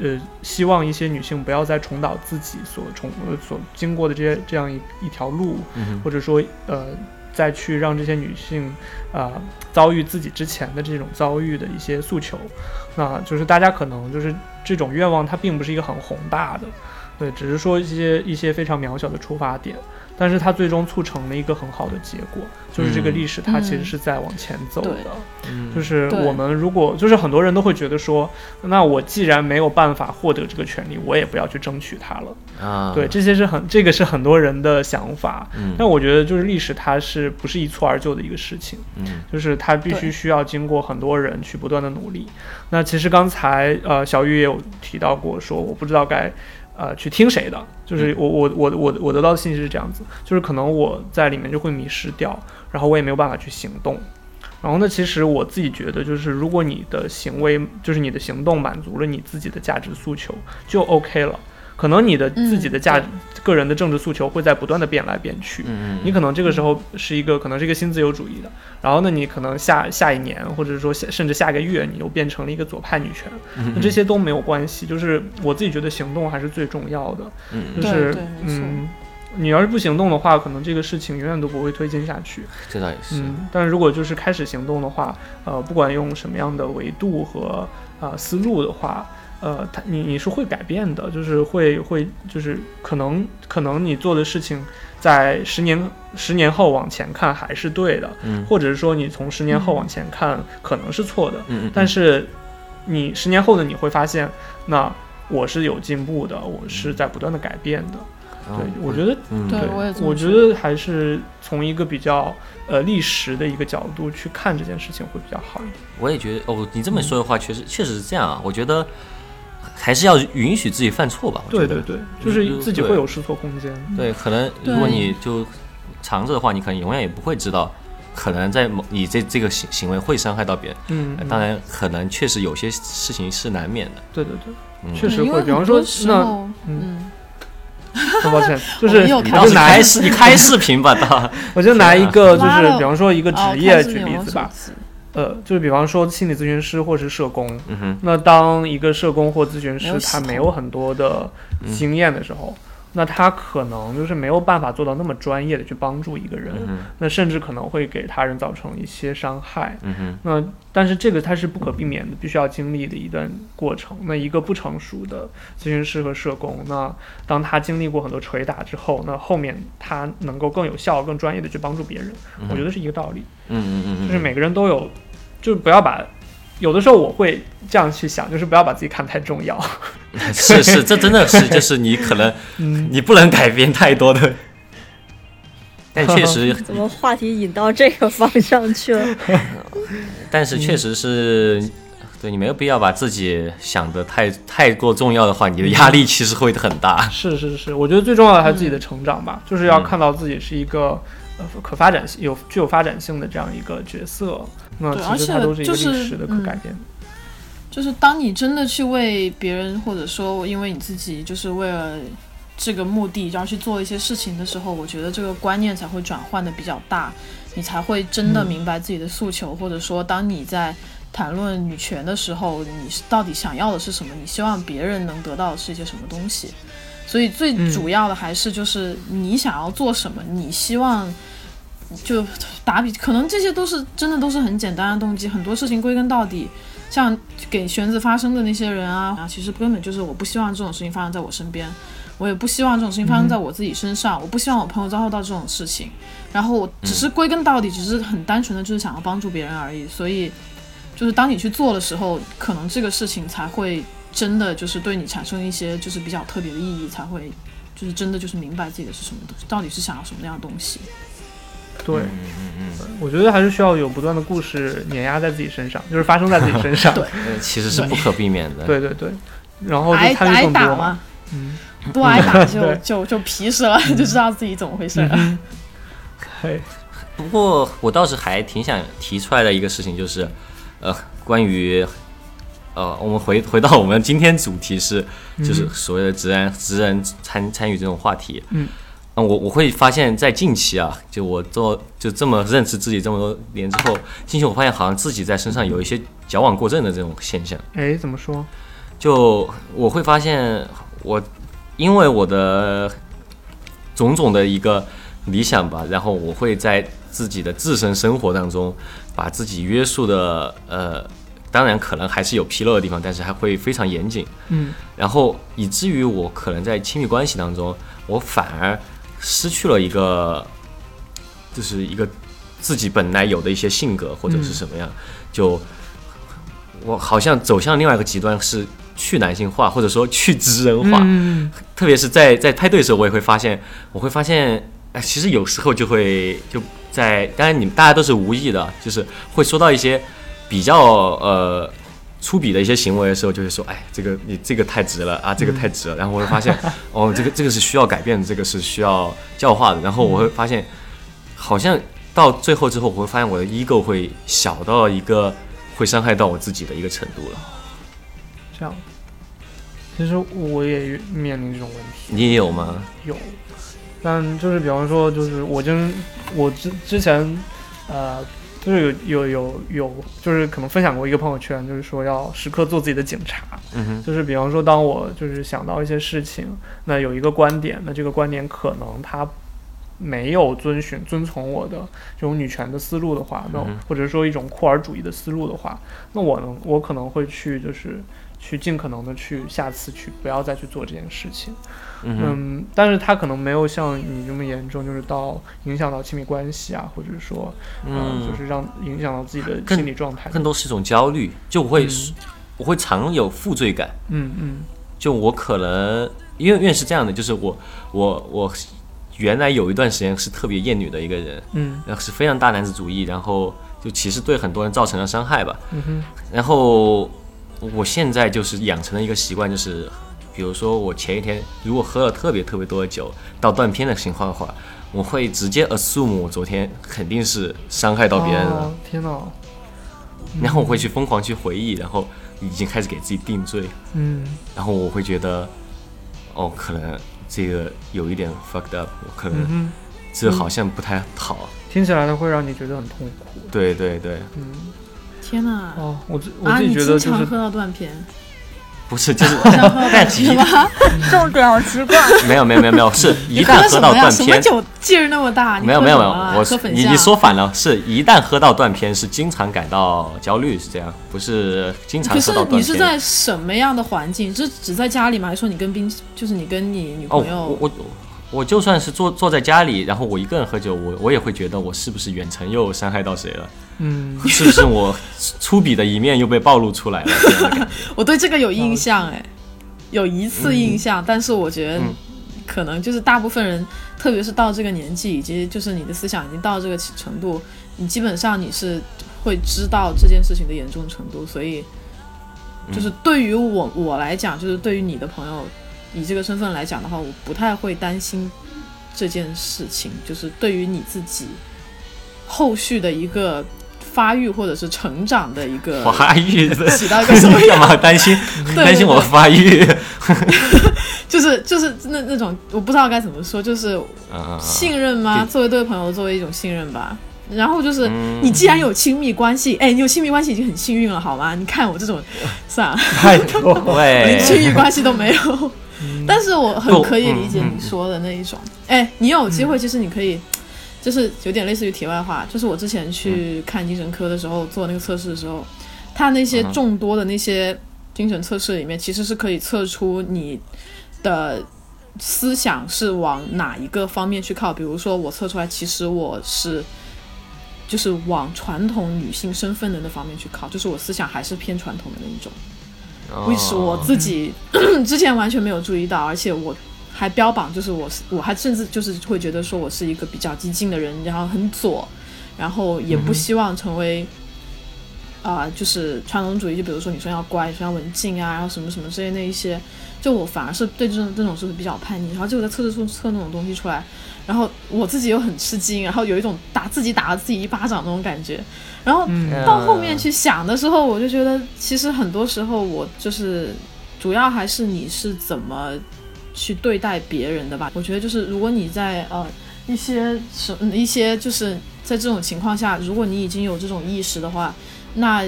呃希望一些女性不要再重蹈自己所重呃所经过的这些这样一一条路，嗯或者说呃再去让这些女性啊、呃遭遇自己之前的这种遭遇的一些诉求，那就是大家可能就是这种愿望它并不是一个很宏大的，对，只是说一些一些非常渺小的出发点。但是它最终促成了一个很好的结果，就是这个嗯历史它其实嗯是在往前走的。嗯就是我们如果就是很多人都会觉得说，那我既然没有办法获得这个权利，我也不要去争取它了。啊，对，这些是很这个是很多人的想法。嗯但我觉得就是历史它是不是一蹴而就的一个事情，嗯就是它必须需要经过很多人去不断的努力。那其实刚才呃小玉也有提到过，说我不知道该。呃，去听谁的？就是我我我我我得到的信息是这样子，就是可能我在里面就会迷失掉，然后我也没有办法去行动。然后呢，其实我自己觉得，就是如果你的行为，就是你的行动满足了你自己的价值诉求，就 OK 了。可能你的自己的价、嗯个人的政治诉求会在不断的变来变去，你可能这个时候是一个可能是一个新自由主义的，然后呢，你可能下下一年或者说下甚至下个月，你又变成了一个左派女权，嗯那这些都没有关系，就是我自己觉得行动还是最重要的，就是嗯，你要是不行动的话，可能这个事情永远都不会推进下去，这倒也是，嗯，但是如果就是开始行动的话，呃，不管用什么样的维度和呃思路的话。呃，他你你是会改变的，就是会会就是可能可能你做的事情，在十年十年后往前看还是对的，嗯或者是说你从十年后往前看可能是错的，嗯嗯，但是你十年后的你会发现，那我是有进步的，我是在不断的改变的。对，我觉得嗯对我也我觉觉得还是从一个比较呃历史的一个角度去看这件事情会比较好一点。我也觉得哦，你这么说的话，确实确实是这样啊。我觉得还是要允许自己犯错吧。我觉得。对对对，就是自己会有试错空间。对，可能如果你就藏着的话，你可能永远也不会知道，可能在某你这这个行行为会伤害到别人。嗯，嗯。当然，可能确实有些事情是难免的。对对对，嗯。确实会。比方说那候，嗯，很抱歉，就是们又开你开视频吧，到 我就拿一个就是比方说一个哦职业举例子吧，机呃，就是比方说心理咨询师或是社工，嗯，那当一个社工或咨询师他没有很多的嗯。经验的时候，那他可能就是没有办法做到那么专业的去帮助一个人，嗯，那甚至可能会给他人造成一些伤害。嗯，那但是这个它是不可避免的，必须要经历的一段过程。那一个不成熟的咨询师和社工，那当他经历过很多捶打之后，那后面他能够更有效、更专业的去帮助别人，我觉得是一个道理。嗯嗯嗯嗯，就是每个人都有，就是不要把，有的时候我会这样去想，就是不要把自己看太重要。是是，这真的是 就是你可能嗯，你不能改变太多的，但确实，怎么话题引到这个方向去了？但是确实是。对你没有必要把自己想的太太过重要的话，你的压力其实会很大。是是是，我觉得最重要的还是自己的成长吧，就是要嗯看到自己是一个呃可发展性、有具有发展性的这样一个角色。那对其实它而且都是一个就是历史的可嗯改变。就是当你真的去为别人，或者说因为你自己，就是为了这个目的要去做一些事情的时候，我觉得这个观念才会转换的比较大，你才会真的嗯明白自己的诉求，或者说当你在谈论女权的时候，你到底想要的是什么？你希望别人能得到的是一些什么东西？所以最嗯主要的还是就是你想要做什么，你希望就打比，可能这些都是真的都是很简单的动机，很多事情归根到底，像给玄子发声的那些人啊，啊，其实根本就是我不希望这种事情发生在我身边，我也不希望这种事情发生在我自己身上，我不希望我朋友遭受到这种事情，然后我只是归根到底，只是很单纯的就是想要帮助别人而已，所以就是当你去做的时候，可能这个事情才会真的就是对你产生一些就是比较特别的意义，才会就是真的就是明白自己的是什么东西，到底是想要什么样的东西。对，嗯嗯嗯，我觉得还是需要有不断的故事碾压在自己身上，就是发生在自己身上。对。呃 其实是不可避免的。对对对，然后就挨挨参与更多。打嘛，嗯，不挨打就 就就皮实了，就知道自己怎么回事了。嗯。嘿，不过我倒是还挺想提出来的一个事情，就是，呃，关于，呃，我们回回到我们今天主题是，就是所谓的直男直人参参与这种话题。嗯。我我会发现，在近期啊，就我做就这么认识自己这么多年之后，近期我发现好像自己在身上有一些矫枉过正的这种现象。哎，怎么说？就我会发现我，因为我的种种的一个理想吧，然后我会在自己的自身生活当中，把自己约束的呃，当然可能还是有纰漏的地方，但是还会非常严谨，嗯然后以至于我可能在亲密关系当中，我反而失去了一个，就是一个自己本来有的一些性格或者是什么样，就我好像走向另外一个极端是去男性化，或者说去直人化，嗯。特别是在在派对的时候，我也会发现，我会发现，哎，其实有时候就会就在，当然你们大家都是无意的，就是会说到一些比较呃粗鄙的一些行为的时候，就会说，哎，这个你这个太直了啊，这个太直了。然后我会发现，哦，这个这个是需要改变的，这个是需要教化的。然后我会发现，好像到最后之后，我会发现我的 ego 会小到一个会伤害到我自己的一个程度了。这样。其实我也面临这种问题，你也有吗？有，但就是比方说，就是我真我之之前，呃，就是有有有有，就是可能分享过一个朋友圈，就是说要时刻做自己的警察，就是比方说，当我就是想到一些事情，那有一个观点，那这个观点可能它没有遵循遵从我的这种女权的思路的话，那嗯或者说一种库尔主义的思路的话，那我能我可能会去就是去尽可能的去下次去不要再去做这件事情，嗯但是他可能没有像你这么严重，就是到影响到亲密关系啊，或者说嗯，就是让影响到自己的心理状态，更多是一种焦虑，就我会、嗯。我会常有负罪感。嗯嗯。就我可能因为因为是这样的，就是我我我原来有一段时间是特别厌女的一个人，嗯。然后是非常大男子主义，然后就其实对很多人造成了伤害吧。嗯哼。然后我现在就是养成了一个习惯，就是比如说我前一天如果喝了特别特别多的酒到断片的情况的话，我会直接 assume 我昨天肯定是伤害到别人了。哦天哪，然后我会去疯狂去回忆，然后已经开始给自己定罪，嗯然后我会觉得，哦，可能这个有一点 fucked up，我可能。这好像不太好。听起来呢会让你觉得很痛苦。对对对，嗯，天哪！哦，我自我啊，自己你觉得就是经常喝到断片，不是就是，经常喝到但一断片吗？重点好奇怪。没有没有没有没有，是一旦喝到断片？什么酒劲儿那么大？没有没有没有我你你说反了，是一旦喝到断片，是经常感到焦虑，是这样，不是经常喝到断片。你是在什么样的环境？是只在家里吗？还是说你跟冰，就是你跟你女哦，朋友？我我我就算是坐坐在家里，然后我一个人喝酒，我我也会觉得我是不是远程又伤害到谁了？嗯。是不是我粗鄙的一面又被暴露出来了？我对这个有印象哎，有一次印象，但是我觉得嗯。可能就是大部分人，特别是到这个年纪，以及就是你的思想已经到这个程度，你基本上你是会知道这件事情的严重程度，所以就是对于我我来讲，就是对于你的朋友以这个身份来讲的话，我不太会担心这件事情，就是对于你自己后续的一个发育或者是成长的一个发育的。起到一个什么 干嘛担心？对担心我发育？就是就是那那种我不知道该怎么说，就是嗯，信任吗？对。作为对朋友，作为一种信任吧。然后就是嗯。你既然有亲密关系，哎，你有亲密关系已经很幸运了，好吗？你看我这种，算了，太连，亲密关系都没有。但是我很可以理解嗯你说的那一种，哎，你有机会，其实你可以就是有点类似于题外话，就是我之前去看精神科的时候做那个测试的时候，他那些众多的那些精神测试里面，其实是可以测出你的思想是往哪一个方面去靠。比如说我测出来，其实我是就是往传统女性身份的那方面去靠，就是我思想还是偏传统的那一种。为是我自己 之前完全没有注意到，而且我还标榜就是我是，我还甚至就是会觉得说我是一个比较激进的人，然后很左，然后也不希望成为啊、就是传统主义，就比如说女生要乖，女生要文静啊，然后什么什么之类那一些，就我反而是对这种这种是比较叛逆，然后结果在测试出测那种东西出来，然后我自己又很吃惊，然后有一种打自己打了自己一巴掌那种感觉，然后嗯。到后面。去想的时候，我就觉得其实很多时候我就是主要还是你是怎么去对待别人的吧。我觉得就是如果你在呃一些什嗯一些就是在这种情况下，如果你已经有这种意识的话，那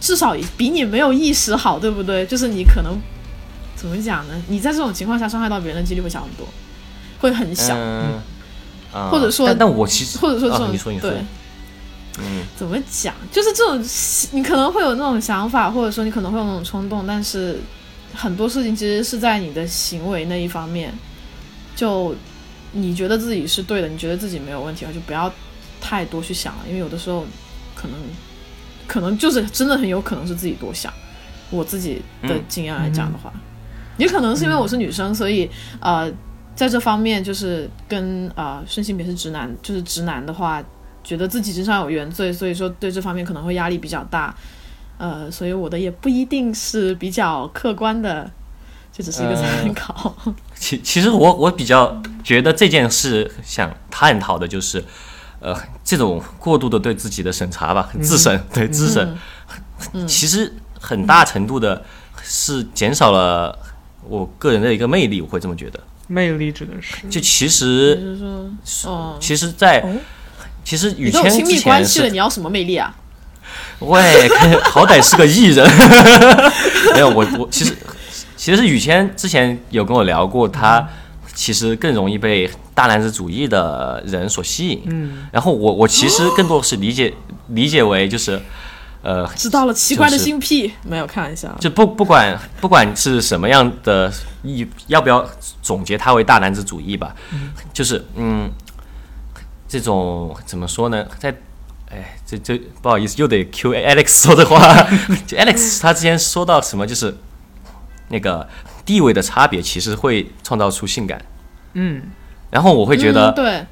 至少比你没有意识好，对不对？就是你可能怎么讲呢？你在这种情况下伤害到别人的几率会小很多，会很小。嗯，啊或者说但但我其实或者说这种、啊、你说你说对，嗯怎么讲？就是这种你可能会有那种想法，或者说你可能会有那种冲动，但是很多事情其实是在你的行为那一方面，就你觉得自己是对的，你觉得自己没有问题的话，就不要太多去想了，因为有的时候可能可能就是真的很有可能是自己多想。我自己的嗯经验来讲的话，也可能是因为我是女生，所以呃，在这方面就是跟呃顺性别是直男，就是直男的话，觉得自己身上有原罪，所以说对这方面可能会压力比较大。呃，所以我的也不一定是比较客观的，就只是一个参考。其其实我我比较觉得这件事想探讨的就是，呃，这种过度的对自己的审查吧，自审，对自审，其实很大程度的是减少了我个人的一个魅力，我会这么觉得。魅力指的是。就其实，哦，其实在，哦。其实你雨谦都有亲密之前关系了，是，你要什么魅力啊？喂，好歹是个艺人，没有我我其实其实雨谦之前有跟我聊过，他其实更容易被大男子主义的人所吸引。嗯，然后我我其实更多是理解理解为就是，呃，知道了奇怪的就是新癖，没有开玩笑。就不不管不管是什么样的意，要不要总结它为大男子主义吧，就是嗯，这种怎么说呢，在。哎，这这不好意思，又得 Q Alex 说的话。就 Alex 他之前说到什么，就是那个地位的差别，其实会创造出性感。嗯，然后我会觉得嗯、，对，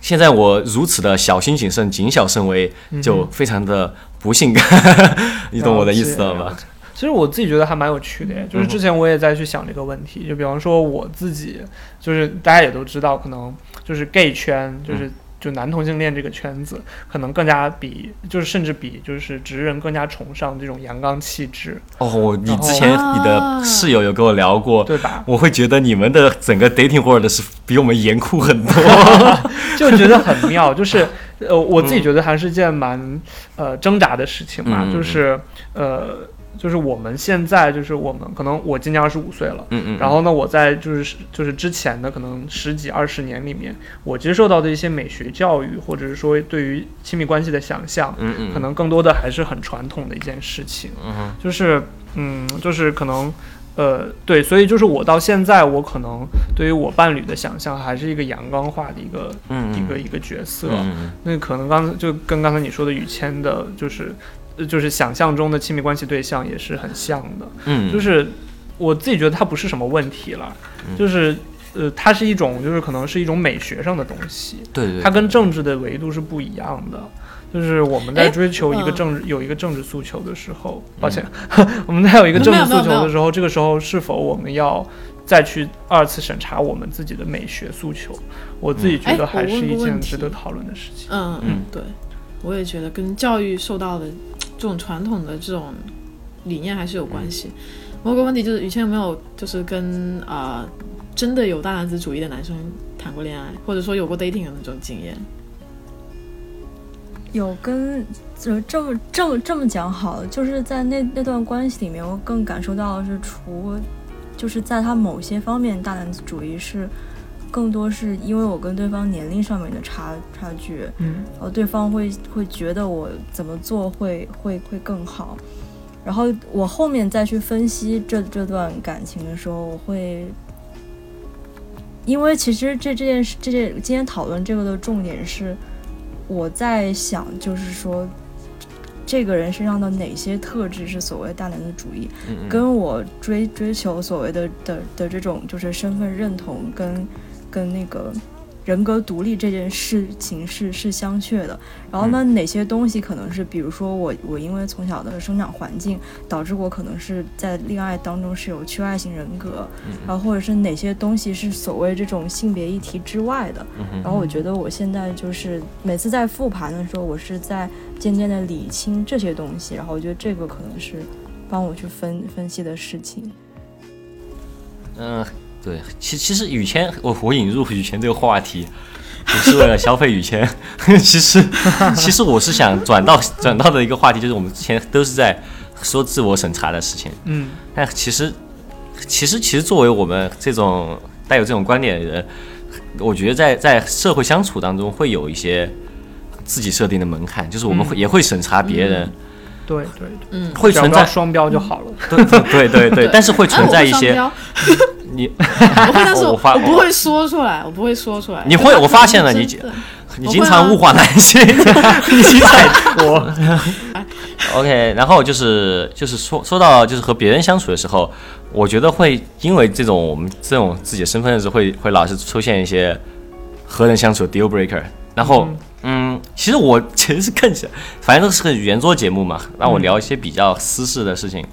现在我如此的小心谨慎、谨小慎微，嗯就非常的不性感。你懂我的意思了吧？其实我自己觉得还蛮有趣的耶，就是之前我也在去想这个问题，就比方说我自己，就是大家也都知道，可能就是 gay 圈，就是就男同性恋这个圈子，可能更加比，就是甚至比就是直人更加崇尚这种阳刚气质，哦，你之前啊你的室友有跟我聊过，对吧？我会觉得你们的整个 dating world 是比我们严酷很多。就觉得很妙，就是呃，我自己觉得还是件蛮呃挣扎的事情嘛，嗯嗯嗯就是呃，就是我们现在就是我们可能我今年二十五岁了。嗯嗯，然后呢，我在就是就是之前的可能十几二十年里面，我接受到的一些美学教育，或者是说对于亲密关系的想象，嗯嗯，可能更多的还是很传统的一件事情。嗯就是嗯，就是可能呃对，所以就是我到现在，我可能对于我伴侣的想象还是一个阳刚化的一个、嗯一个一个角色。嗯那可能刚才就跟刚才你说的雨谦的，就是呃就是想象中的亲密关系对象也是很像的。嗯，就是我自己觉得它不是什么问题了，嗯就是呃，它是一种就是可能是一种美学上的东西，对对，它跟政治的维度是不一样的。就是我们在哎追求一个嗯政治、有一个政治诉求的时候，抱歉，我们在有一个政治诉求的时候，这个时候是否我们要再去二次审查我们自己的美学诉求？我自己觉得还是一件值得讨论的事情。嗯嗯对，我也觉得跟教育受到的这种传统的这种理念还是有关系。我有个问题就是，以前有没有就是跟啊、呃真的有大男子主义的男生谈过恋爱，或者说有过 dating 的那种经验？有跟就这么这么这么讲好了，就是在那那段关系里面，我更感受到的是除，就是在他某些方面大男子主义是更多是因为我跟对方年龄上面的差差距，嗯。然后对方会会觉得我怎么做会会会更好，然后我后面再去分析这这段感情的时候，我会，因为其实这这件事这件今天讨论这个的重点是我在想，就是说这个人身上的哪些特质是所谓大男子主义，跟我追追求所谓的的的这种就是身份认同跟跟那个人格独立这件事情是是相确的。然后呢，哪些东西可能是，比如说我我因为从小的生长环境导致我可能是在恋爱当中是有缺爱型人格，然后或者是哪些东西是所谓这种性别议题之外的。嗯然后我觉得我现在就是每次在复盘的时候，我是在渐渐的理清这些东西，然后我觉得这个可能是帮我去分分析的事情。嗯，对，其其实雨谦，我我引入雨谦这个话题，不是为了消费雨谦，其实其实我是想转到转到的一个话题，就是我们之前都是在说自我审查的事情，嗯但其实其实其实作为我们这种带有这种观点的人，我觉得在在社会相处当中会有一些自己设定的门槛，就是我们会、嗯也会审查别人，对对对，嗯，会存在双标就好了。对对对但是会存在一些你我会，但是我我发不会说出来，我不会说出来。你会我发现了你你经常物化男性，你太多。OK，然后就是就是说说到就是和别人相处的时候，我觉得会因为这种我们这种自己的身份认识会会老是出现一些和人相处的 deal breaker。然后嗯，其实我 其实是更想，反正都是个圆桌节目嘛，让我聊一些比较私事的事情。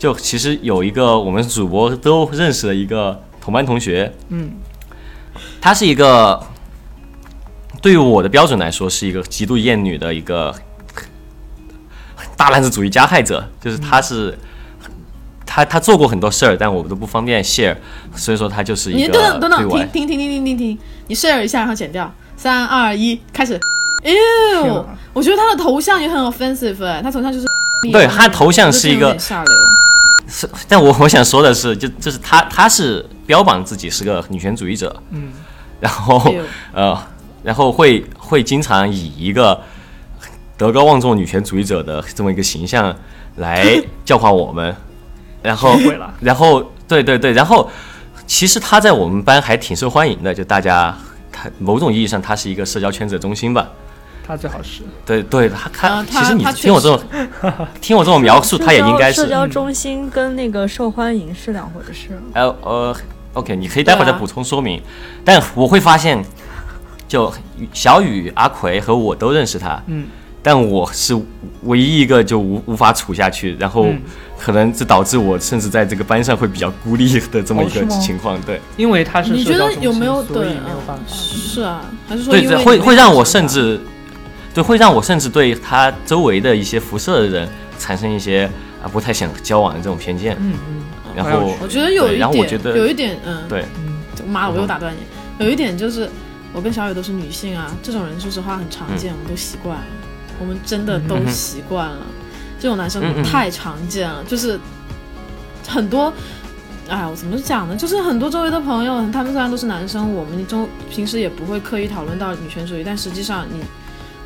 就其实有一个我们主播都认识的一个同班同学，嗯他是一个对于我的标准来说是一个极度厌女的一个大男子主义加害者，就是他是。他他做过很多事儿，但我们都不方便 share，所以说他就是一你个等等等等，停停停停停停停，你 share 一下，然后剪掉，三二一，开始。哎呦，我觉得他的头像也很 offensive，哎，他头像就是对他头像是一个下流。是，但我我想说的是，就就是她她是标榜自己是个女权主义者，嗯 然后呃，然后会会经常以一个德高望重女权主义者的这么一个形象来 教化我们，然后然后对对对，然后其实她在我们班还挺受欢迎的，就大家她某种意义上她是一个社交圈子的中心吧。他最好是对对，她她、啊其实你听我这种 听我这种描述，他也应该是社交中心跟那个受欢迎是两回事。呃呃，OK，你可以待会儿再补充说明。但我会发现，就小雨、阿奎和我都认识他，嗯但我是唯一一个就无无法处下去，然后嗯可能这导致我甚至在这个班上会比较孤立的这么一个情况。对因为他是你觉得有没有所以对？没有办法。是啊，还是说对，会会让我甚至对会让我甚至对他周围的一些辐射的人产生一些啊不太想交往的这种偏见。嗯嗯，然后我觉得有一点，然后我觉得有一点，嗯，对，嗯妈的，我又打断你。有一点就是，我跟小雨都是女性啊，这种人说实话很常见，我们都习惯了，我们真的都习惯了。这种男生太常见了，就是很多。哎，我怎么讲呢？就是很多周围的朋友，他们虽然都是男生，我们中平时也不会刻意讨论到女权主义，但实际上你，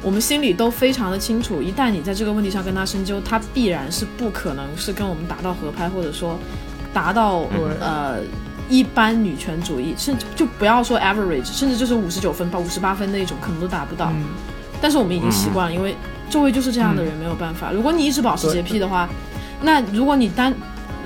我们心里都非常的清楚，一旦你在这个问题上跟他深究，他必然是不可能是跟我们达到合拍，或者说达到对呃一般女权主义，甚至就不要说 average，甚至就是五十九分到五十八分那种，可能都达不到。嗯。但是我们已经习惯了，因为周围就是这样的人，没有办法。如果你一直保持洁癖的话，那如果你单，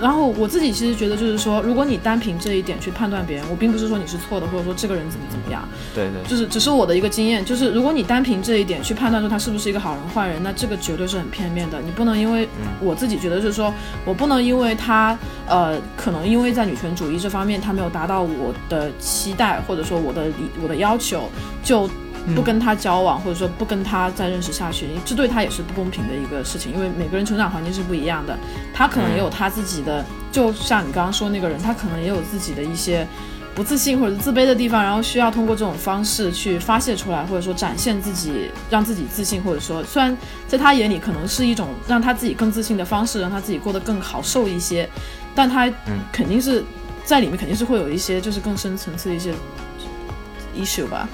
然后我自己其实觉得就是说，如果你单凭这一点去判断别人，我并不是说你是错的，或者说这个人怎么怎么样，对对，就是只是我的一个经验，就是如果你单凭这一点去判断出他是不是一个好人坏人，那这个绝对是很片面的。你不能因为我自己觉得就是说，我不能因为他呃，可能因为在女权主义这方面他没有达到我的期待，或者说我的理我的要求，就不跟他交往，或者说不跟他再认识下去，这对他也是不公平的一个事情，因为每个人成长环境是不一样的，他可能也有他自己的，就像你刚刚说那个人，他可能也有自己的一些。不自信或者自卑的地方，然后需要通过这种方式去发泄出来，或者说展现自己，让自己自信，或者说虽然在他眼里可能是一种让他自己更自信的方式，让他自己过得更好受一些，但他肯定是在里面肯定是会有一些就是更深层次的一些 issue 吧，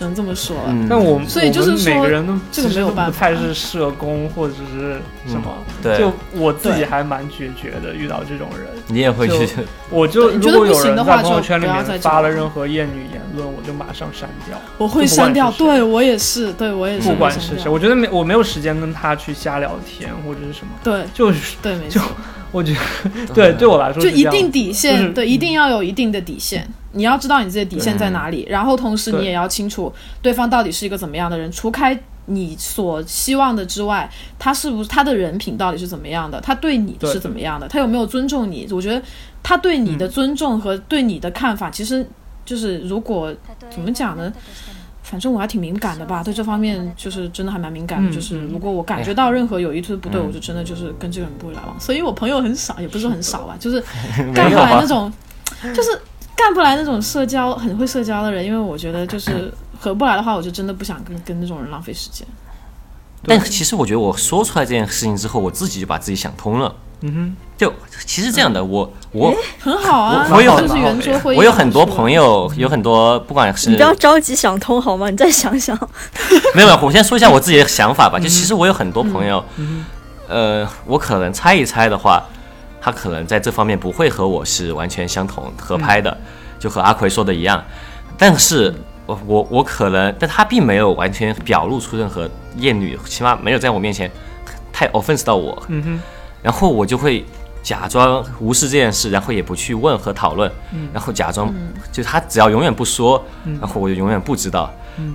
只能这么说了。嗯。但我所以就是我们每说个人都这个其实都没有办法不太是社工或者是什么，对就我自己还蛮决绝的，遇到这种人，你也会去就我就你觉得不如果有人行的话在朋友圈里面再发了任何厌女言论，我就马上删掉，我会删掉，对我也是，对我也是不管是谁，我觉得没我没有时间跟他去瞎聊天或者是什么，对就是对，没就错，我觉得对对我来说就一定底线，就是对，一定要有一定的底线。你要知道你自己的底线在哪里，然后同时你也要清楚对方到底是一个怎么样的人，除开你所希望的之外，他是不是他的人品到底是怎么样的，他对你是怎么样的，他有没有尊重你？我觉得他对你的尊重和对你的看法，其实就是如果怎么讲呢？反正我还挺敏感的吧，对这方面就是真的还蛮敏感的。嗯就是嗯如果我感觉到任何有意图不对，嗯我就真的就是跟这个人不会来往。所以我朋友很少，也不是很少吧，就是 干不？来那种，就是干不来那种社交很会社交的人，因为我觉得就是合不来的话，我就真的不想跟跟那种人浪费时间。但其实我觉得我说出来这件事情之后，我自己就把自己想通了。嗯就其实这样的，我我很好啊，我就是圆桌会议，我有很多朋，友，有很多不管是你不要着急想通好吗？你再想想。没有没有，我先说一下我自己的想法吧。就其实我有很多朋友，嗯呃，我可能猜一猜的话，他可能在这方面不会和我是完全相同合拍的，就和阿奎说的一样。但是我我我可能，但他并没有完全表露出任何厌女，起码没有在我面前太 offense 到我。嗯哼，然后我就会假装无视这件事，然后也不去问和讨论，然后假装就他只要永远不说，然后我就永远不知道。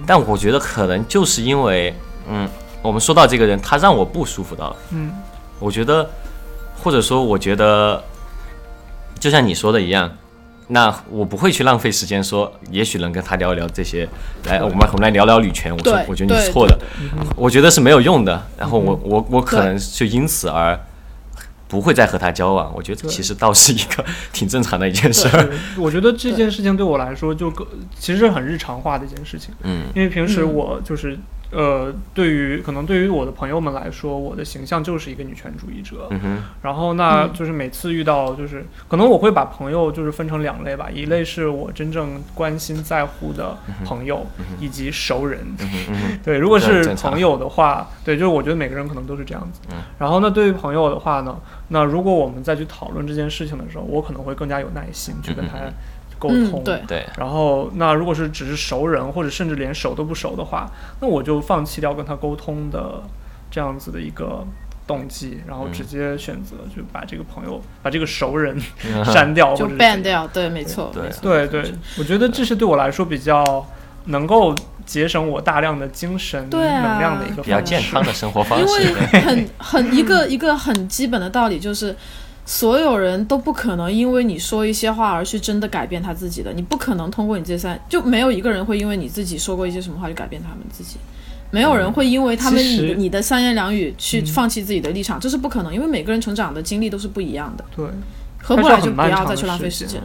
但我觉得可能就是因为，嗯，我们说到这个人，他让我不舒服到了。嗯，我觉得，或者说我觉得，就像你说的一样。那我不会去浪费时间说，也许能跟他聊一聊这些，来，我们我们来聊聊女权。我说，我觉得你是错的，我觉得是没有用的。然后我我我可能就因此而不会再和他交往。我觉得对其实倒是一个 挺正常的一件事儿。我觉得这件事情对我来说就更其实是很日常化的一件事情，嗯因为平时嗯我就是。呃，对于可能对于我的朋友们来说，我的形象就是一个女权主义者。嗯然后那嗯就是每次遇到，就是可能我会把朋友就是分成两类吧，一类是我真正关心在乎的朋友，以及熟人。对，如果是朋友的话，对，就是我觉得每个人可能都是这样子。嗯然后那，对于朋友的话呢，那如果我们再去讨论这件事情的时候，我可能会更加有耐心去跟他嗯沟通。嗯，对，对，然后，那如果是只是熟人，或者甚至连熟都不熟的话，那我就放弃掉跟他沟通的这样子的一个动机，然后直接选择就把这个朋友、把这个熟人 删掉，就或者 ban 掉，对，没错，对对对，我觉得这是对我来说比较能够节省我大量的精神能量的一个比较。健康的生活方式因。为很 很一个一个很基本的道理就是。所有人都不可能因为你说一些话而去真的改变他自己的，你不可能通过你这三，就没有一个人会因为你自己说过一些什么话去改变他们自己，没有人会因为他们你的你的三言两语去嗯放弃自己的立场，这是不可能，因为每个人成长的经历都是不一样的，对，合不来就不要再去浪费时间。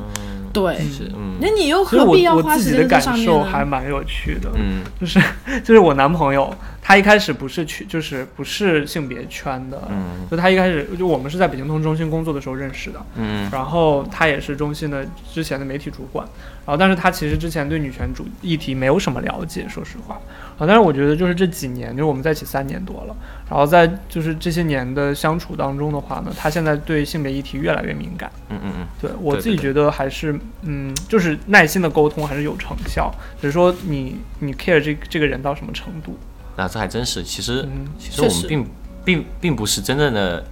对，嗯。那你又何必要花时间在这自己的感上面呢？受还蛮有趣的，嗯。就是 就是我男朋友，他一开始不是去就是不是性别圈的，嗯。就他一开始就我们是在北京通中心工作的时候认识的，嗯。然后他也是中心的之前的媒体主管，然后但是他其实之前对女权主议题没有什么了解，说实话，啊，但是我觉得就是这几年，就是我们在一起三年多了，然后在就是这些年的相处当中的话呢，他现在对性别议题越来越敏感，嗯嗯嗯，对我自己觉得还是嗯，就是耐心的沟通还是有成效，只是说你你 care 这这个人到什么程度，那这还真是。其实嗯其实我们并并并不是真正的，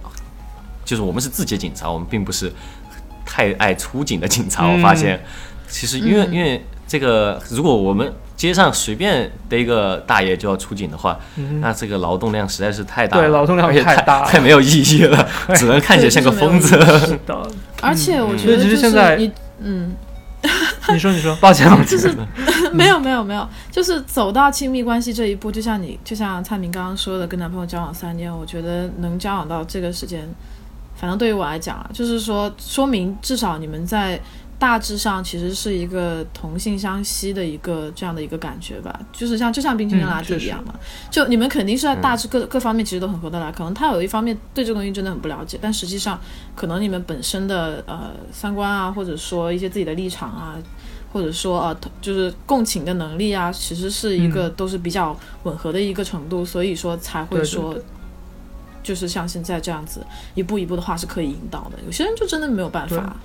就是我们是自己的警察，我们并不是太爱出警的警察。我发现，其实因为、嗯因为这个，如果我们街上随便逮一个大爷就要出警的话，嗯那这个劳动量实在是太大了，对劳动量而且太太大了太没有意义了，只能看起来像个疯子。是的，而且我嗯觉得其实现在是你，嗯，你说你说，抱歉，就是，没有没有没有，就是走到亲密关系这一步，就像你就像蔡明刚刚说的，跟男朋友交往三年，我觉得能交往到这个时间，反正对于我来讲啊，就是说说明至少你们在大致上其实是一个同性相吸的一个这样的一个感觉吧，就是像就像冰淇淋嗯拉蒂一样嘛，就你们肯定是在大致各、各方面其实都很合得来，可能他有一方面对这个东西真的很不了解，但实际上可能你们本身的呃三观啊，或者说一些自己的立场啊。或者说呃，就是共情的能力啊，其实是一个都是比较吻合的一个程度，所以说才会说，就是像现在这样子一步一步的话是可以引导的。有些人就真的没有办法。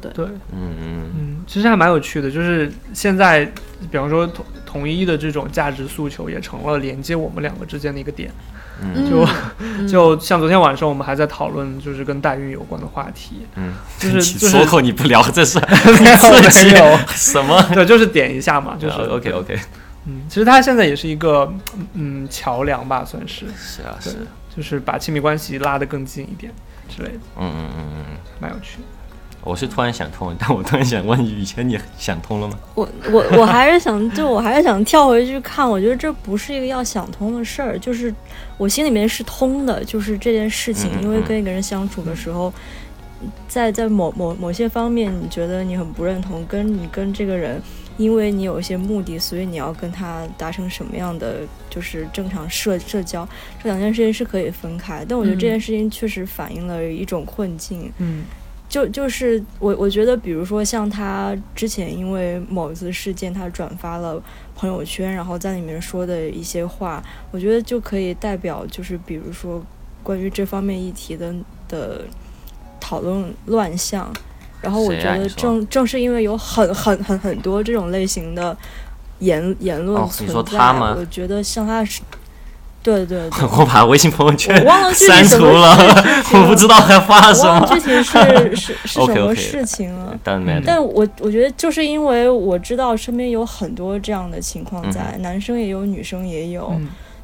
对对，嗯嗯嗯，其实还蛮有趣的，就是现在，比方说统统一的这种价值诉求，也成了连接我们两个之间的一个点。嗯，就 就像昨天晚上我们还在讨论，就是跟代孕有关的话题。嗯，就是就是说口你不聊这事，没有 什么？对，就是点一下嘛，就是 OK OK。嗯，其实它现在也是一个嗯桥梁吧，算是。是啊，是，就是把亲密关系拉得更近一点之类的。嗯嗯嗯嗯，蛮有趣。我是突然想通，但我突然想问，以前你想通了吗？我我我还是想，就我还是想跳回去看。我觉得这不是一个要想通的事儿，就是我心里面是通的。就是这件事情，因为跟一个人相处的时候，在在某某某些方面，你觉得你很不认同，跟你跟这个人，因为你有一些目的，所以你要跟他达成什么样的就是正常社社交，这两件事情是可以分开。但我觉得这件事情确实反映了一种困境。嗯。就就是我我觉得，比如说像他之前因为某一次事件，他转发了朋友圈，然后在里面说的一些话，我觉得就可以代表，就是比如说关于这方面议题的的讨论乱象。然后我觉得正正是因为有很很很很多这种类型的言言论存在，我觉得像他是。对对，我把微信朋友圈忘了删除了，我不知道还发什么。具体是 是是什么事情了？但没。但我我觉得就是因为我知道身边有很多这样的情况在，男生也有，女生也有，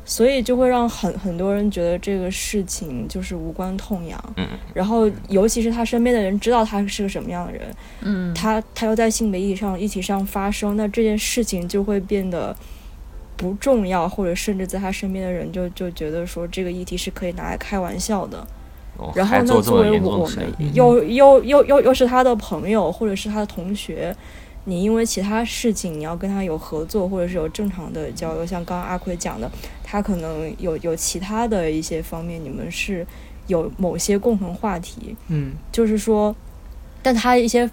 所以就会让很很多人觉得这个事情就是无关痛痒。嗯。然后，尤其是他身边的人知道他是个什么样的人，嗯，他他又在性别议题上议题上发生，那这件事情就会变得。不重要，或者甚至在他身边的人就就觉得说这个议题是可以拿来开玩笑的。然后呢作为我们又又又又又是他的朋友或者是他的同学，你因为其他事情你要跟他有合作或者是有正常的交流，像刚刚阿奎讲的，他可能有有其他的一些方面，你们是有某些共同话题。嗯，就是说。但他一些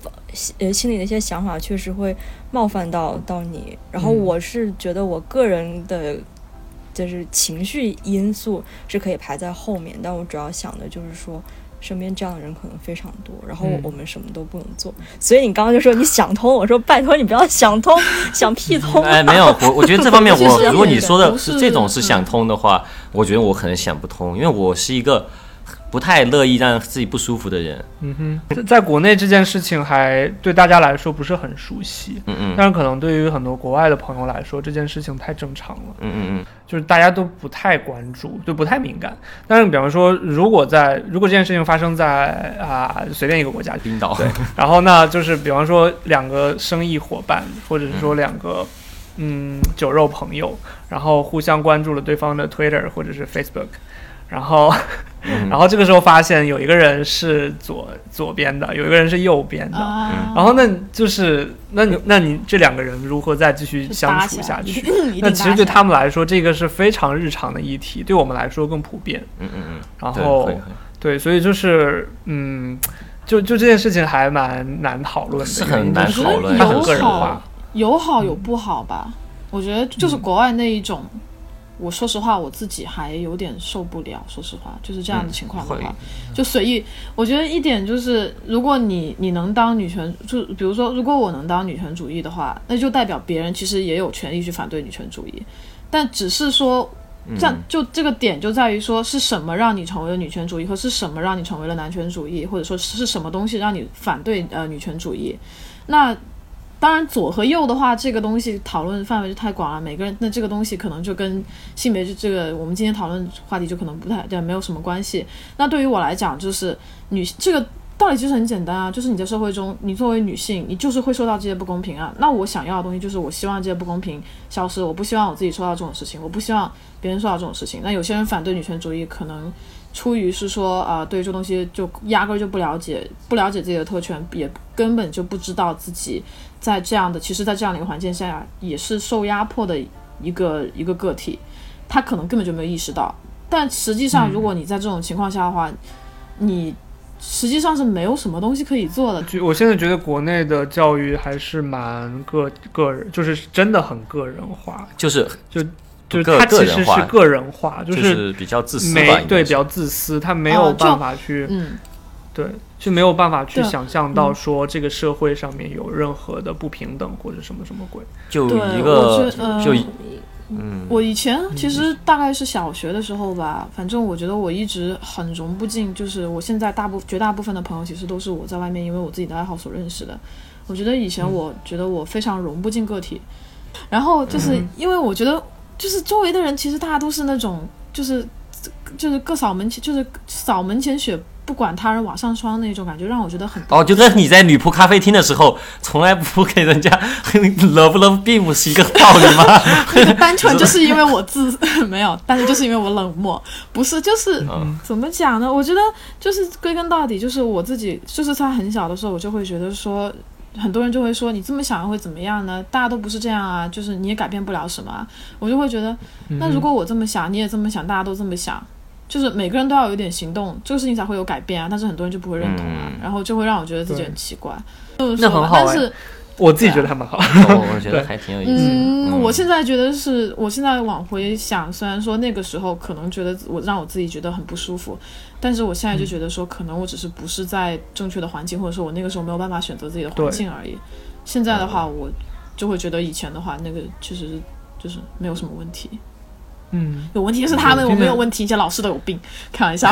呃心里的一些想法确实会冒犯到到你，然后我是觉得我个人的，就是情绪因素是可以排在后面，但我主要想的就是说，身边这样的人可能非常多，然后我们什么都不能做。所以你刚刚就说你想通，我说拜托你不要想通，想屁通。哎，没有，我我觉得这方面 我如果你说的是这种是想通的话，我觉得我可能想不通，因为我是一个。不太乐意让自己不舒服的人，嗯哼，在国内这件事情还对大家来说不是很熟悉，嗯嗯，但是可能对于很多国外的朋友来说，这件事情太正常了，嗯嗯嗯，就是大家都不太关注，就不太敏感。但是比方说，如果在如果这件事情发生在啊随便一个国家，冰岛，对，然后那就是比方说两个生意伙伴，或者是说两个嗯酒肉朋友，然后互相关注了对方的 Twitter 或者是 Facebook。然后，然后这个时候发现有一个人是左左边的，有一个人是右边的，然后那就是那你那你这两个人如何再继续相处下去？那其实对他们来说，这个是非常日常的议题，对我们来说更普遍。嗯嗯嗯。然后对，所以就是嗯，就就这件事情还蛮难讨论的，是很难讨论，有好有不好吧？我觉得就是国外那一种。我说实话，我自己还有点受不了。说实话，就是这样的情况的话，就随意。我觉得一点就是，如果你你能当女权，就比如说，如果我能当女权主义的话，那就代表别人其实也有权利去反对女权主义。但只是说，这样就这个点就在于说，是什么让你成为了女权主义，和是什么让你成为了男权主义，或者说是什么东西让你反对呃女权主义？那。当然，左和右的话，这个东西讨论范围就太广了。每个人，那这个东西可能就跟性别就这个，我们今天讨论话题就可能不太对，没有什么关系。那对于我来讲，就是女这个道理其实很简单啊，就是你在社会中，你作为女性，你就是会受到这些不公平啊。那我想要的东西就是，我希望这些不公平消失，我不希望我自己受到这种事情，我不希望别人受到这种事情。那有些人反对女权主义，可能。出于是说啊，对这东西就压根儿就不了解，不了解自己的特权，也根本就不知道自己在这样的，其实，在这样的一个环境下，也是受压迫的一个一个个体，他可能根本就没有意识到。但实际上，如果你在这种情况下的话，你实际上是没有什么东西可以做的。就我现在觉得国内的教育还是蛮个个人，就是真的很个人化，就是就是他其实是个人化，就就是是比较自私对比较自私，他没有办法去、嗯，对，就没有办法去想象到嗯说这个社会上面有任何的不平等或者什么什么鬼。就对，我一个觉得就呃嗯，我以前其实大概是小学的时候吧，反正我觉得我一直很融不进，就是我现在大部绝大部分的朋友其实都是我在外面因为我自己的爱好所认识的。我觉得以前我觉得我非常融不进个体，然后就是嗯因为我觉得就是周围的人其实大家都是那种就是就是各扫门前就是扫门前雪。不管他人瓦上霜那种感觉，让我觉得很哦，就跟你在女仆咖啡厅的时候，从来不给人家 love love 并不是一个道理吗？单纯就是因为我自 没有，但是就是因为我冷漠，不是就是、嗯怎么讲呢？我觉得就是归根到底就是我自己，就是在很小的时候我就会觉得说，很多人就会说你这么想会怎么样呢？大家都不是这样啊，就是你也改变不了什么啊。我就会觉得，那如果我这么想，你也这么想，大家都这么想。就是每个人都要有点行动，这个事情才会有改变啊。但是很多人就不会认同啊，嗯然后就会让我觉得自己很奇怪。就是那说但是我自己觉得还蛮好。哦我觉得还挺有意思的。嗯，我现在觉得是，我现在往回想，虽然说那个时候可能觉得我让我自己觉得很不舒服，但是我现在就觉得说，可能我只是不是在正确的环境，或者说我那个时候没有办法选择自己的环境而已。现在的话，我就会觉得以前的话，那个确实是就是没有什么问题。嗯，有问题就是他们，对我没有问题，一些老师都有病，开玩笑。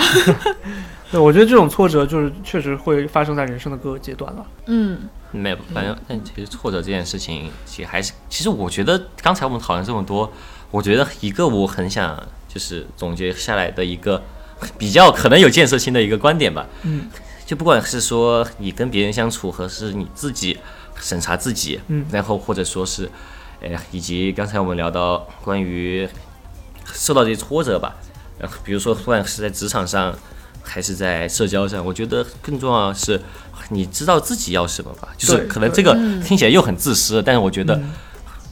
对，我觉得这种挫折就是确实会发生在人生的各个阶段了。嗯没有，反正但其实挫折这件事情，其实还是，其实我觉得刚才我们讨论这么多，我觉得一个我很想就是总结下来的一个比较可能有建设性的一个观点吧。嗯，就不管是说你跟别人相处，和是你自己审查自己，嗯然后或者说是，哎，以及刚才我们聊到关于受到这些挫折吧，呃，比如说不管是在职场上，还是在社交上，我觉得更重要的是你知道自己要什么吧。就是可能这个听起来又很自私，但是我觉得，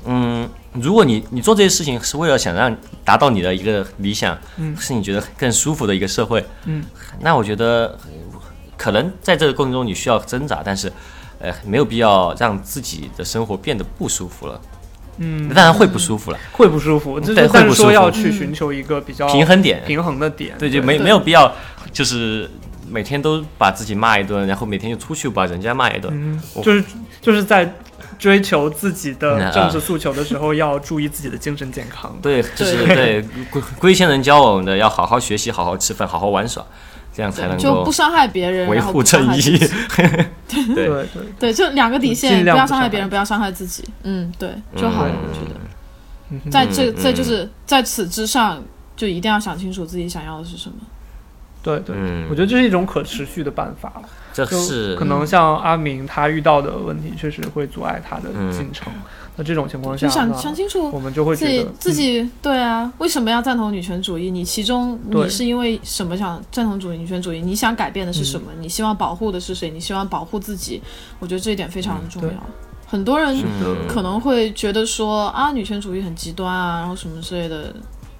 嗯，如果你你做这些事情是为了想让达到你的一个理想，嗯是你觉得更舒服的一个社会，嗯，那我觉得呃可能在这个过程中你需要挣扎，但是，呃，没有必要让自己的生活变得不舒服了。嗯，当然会不舒服了，会不舒服，就是对会但是说不舒服。要去寻求一个比较平衡点，平衡的点。对，就没没有必要，就是每天都把自己骂一顿，然后每天就出去把人家骂一顿。嗯，就是就是在追求自己的嗯政治诉求的时候，要注意自己的精神健康。对，就是对。龟龟先人教我们的，要好好学习，好好吃饭，好好玩耍，这样才能够就不伤害别人，维护正义。。对 对，对对，就两个底线，不要伤害别人，不要伤害自己。嗯，对就好了，我觉得。在这嗯这就是在此之上，就一定要想清楚自己想要的是什么。对对，嗯我觉得这是一种可持续的办法。这就是可能像阿明他遇到的问题，确实会阻碍他的嗯进程。那这种情况下就想，想清楚我们就会自己自己对啊，为什么要赞同女权主义？你其中你是因为什么想赞同主义女权主义？你想改变的是什么？你希望保护的是谁？你希望保护自己？我觉得这一点非常重要。对很多人嗯可能会觉得说啊，女权主义很极端啊，然后什么之类的。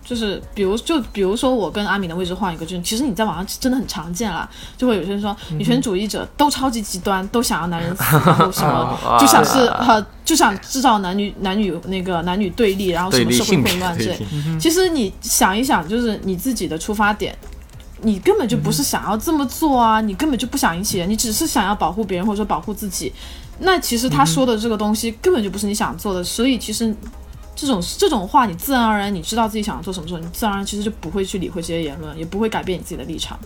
就是比如就比如说我跟阿敏的位置换一个，就是其实你在网上真的很常见啦，就会有些人说女权主义者都超级极端，都想要男人死，然后什么就想是呃就想制造男女男女那个男女对立，然后什么社会混乱之类对。其实你想一想，就是你自己的出发点，你根本就不是想要这么做啊，你根本就不想引起人，你只是想要保护别人或者说保护自己。那其实他说的这个东西根本就不是你想做的，所以其实这种这种话，你自然而然你知道自己想要做什么时候，你自然而然其实就不会去理会这些言论，也不会改变你自己的立场。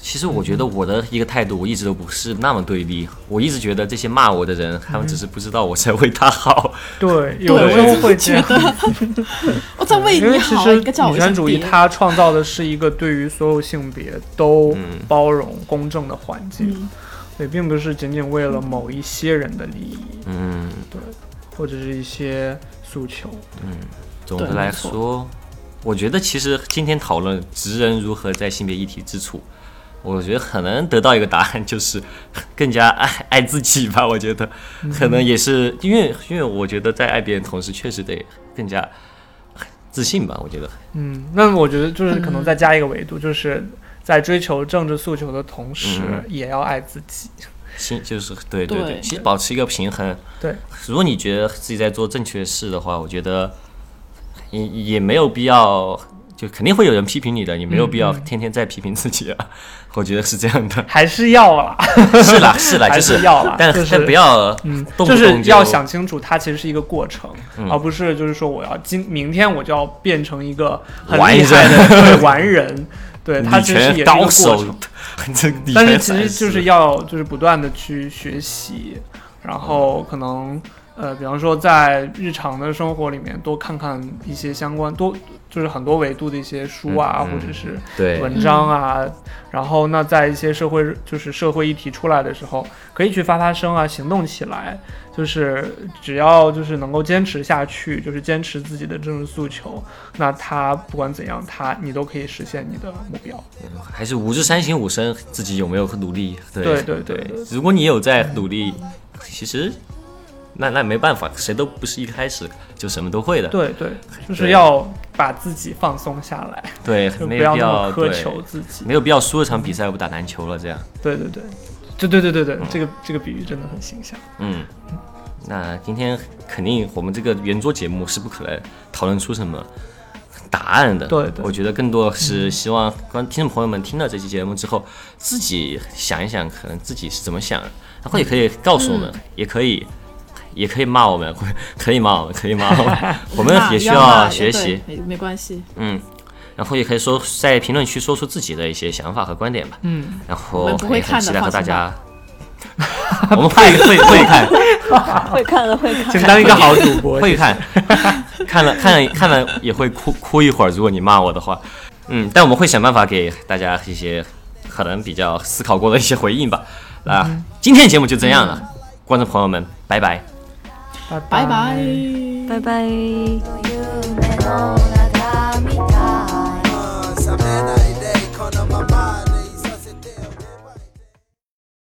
其实我觉得我的一个态度，我一直都不是那么对立。我一直觉得这些骂我的人，他们只是不知道我在为他好。对，有，的时候我会觉得。我在为因你好，女权主义。它创造的是一个对于所有性别都嗯包容、公正的环境，嗯对，并不是仅仅为了某一些人的利益嗯对或者是一些诉求。嗯，总的来说，我觉得其实今天讨论职人如何在性别议题之处，我觉得可能得到一个答案就是更加爱爱自己吧。我觉得可能也是因为因为我觉得在爱别人同时，确实得更加自信吧。我觉得，嗯，那我觉得就是可能再加一个维度，就是在追求政治诉求的同时，嗯也要爱自己。心就是对对对其实保持一个平衡。对，如果你觉得自己在做正确的事的话，我觉得也也没有必要，就肯定会有人批评你的，你没有必要天天在批评自己啊。我觉得是这样的。还是要啦，是啦是啦，还就是要了，但就是但不要嗯，动不就是动要想清楚，它其实是一个过程，嗯而不是就是说我要今明天我就要变成一个很完厉害的人对 完人，对，它女其实也是一个过高手程。但是其实就是要就是不断的去学习，然后可能呃，比方说在日常的生活里面多看看一些相关多就是很多维度的一些书啊，或者是对文章啊，然后那在一些社会就是社会议题出来的时候，可以去发发声啊，行动起来。就是只要就是能够坚持下去，就是坚持自己的政治诉求，那他不管怎样，他你都可以实现你的目标。还是五日三省吾身，自己有没有努力？对对对如果你有在努力，其实那那没办法，谁都不是一开始就什么都会的。对对，就是要把自己放松下来，对，就不没有必要那么苛求自己。没有必要输一场比赛不打篮球了，这样。对对对，对对对对对，这个这个比喻真的很形象。嗯，那今天肯定我们这个圆桌节目是不可能讨论出什么答案的。对对我觉得更多是希望观听众朋友们听了这期节目之后，自己想一想，可能自己是怎么想的，然后也可以告诉我们，也可以。也可以骂我们，可以骂我们，可以骂我们，我们也需要学习，没没关系。嗯，然后也可以说在评论区说出自己的一些想法和观点吧，嗯，然后我很期待和大家，我们会会会看，会看了会看。请当一个好主播。会看，看了看了看了也会哭哭一会儿。如果你骂我的话，嗯，但我们会想办法给大家一些可能比较思考过的一些回应吧。啊，今天节目就这样了，观众朋友们，拜拜。拜拜拜。拜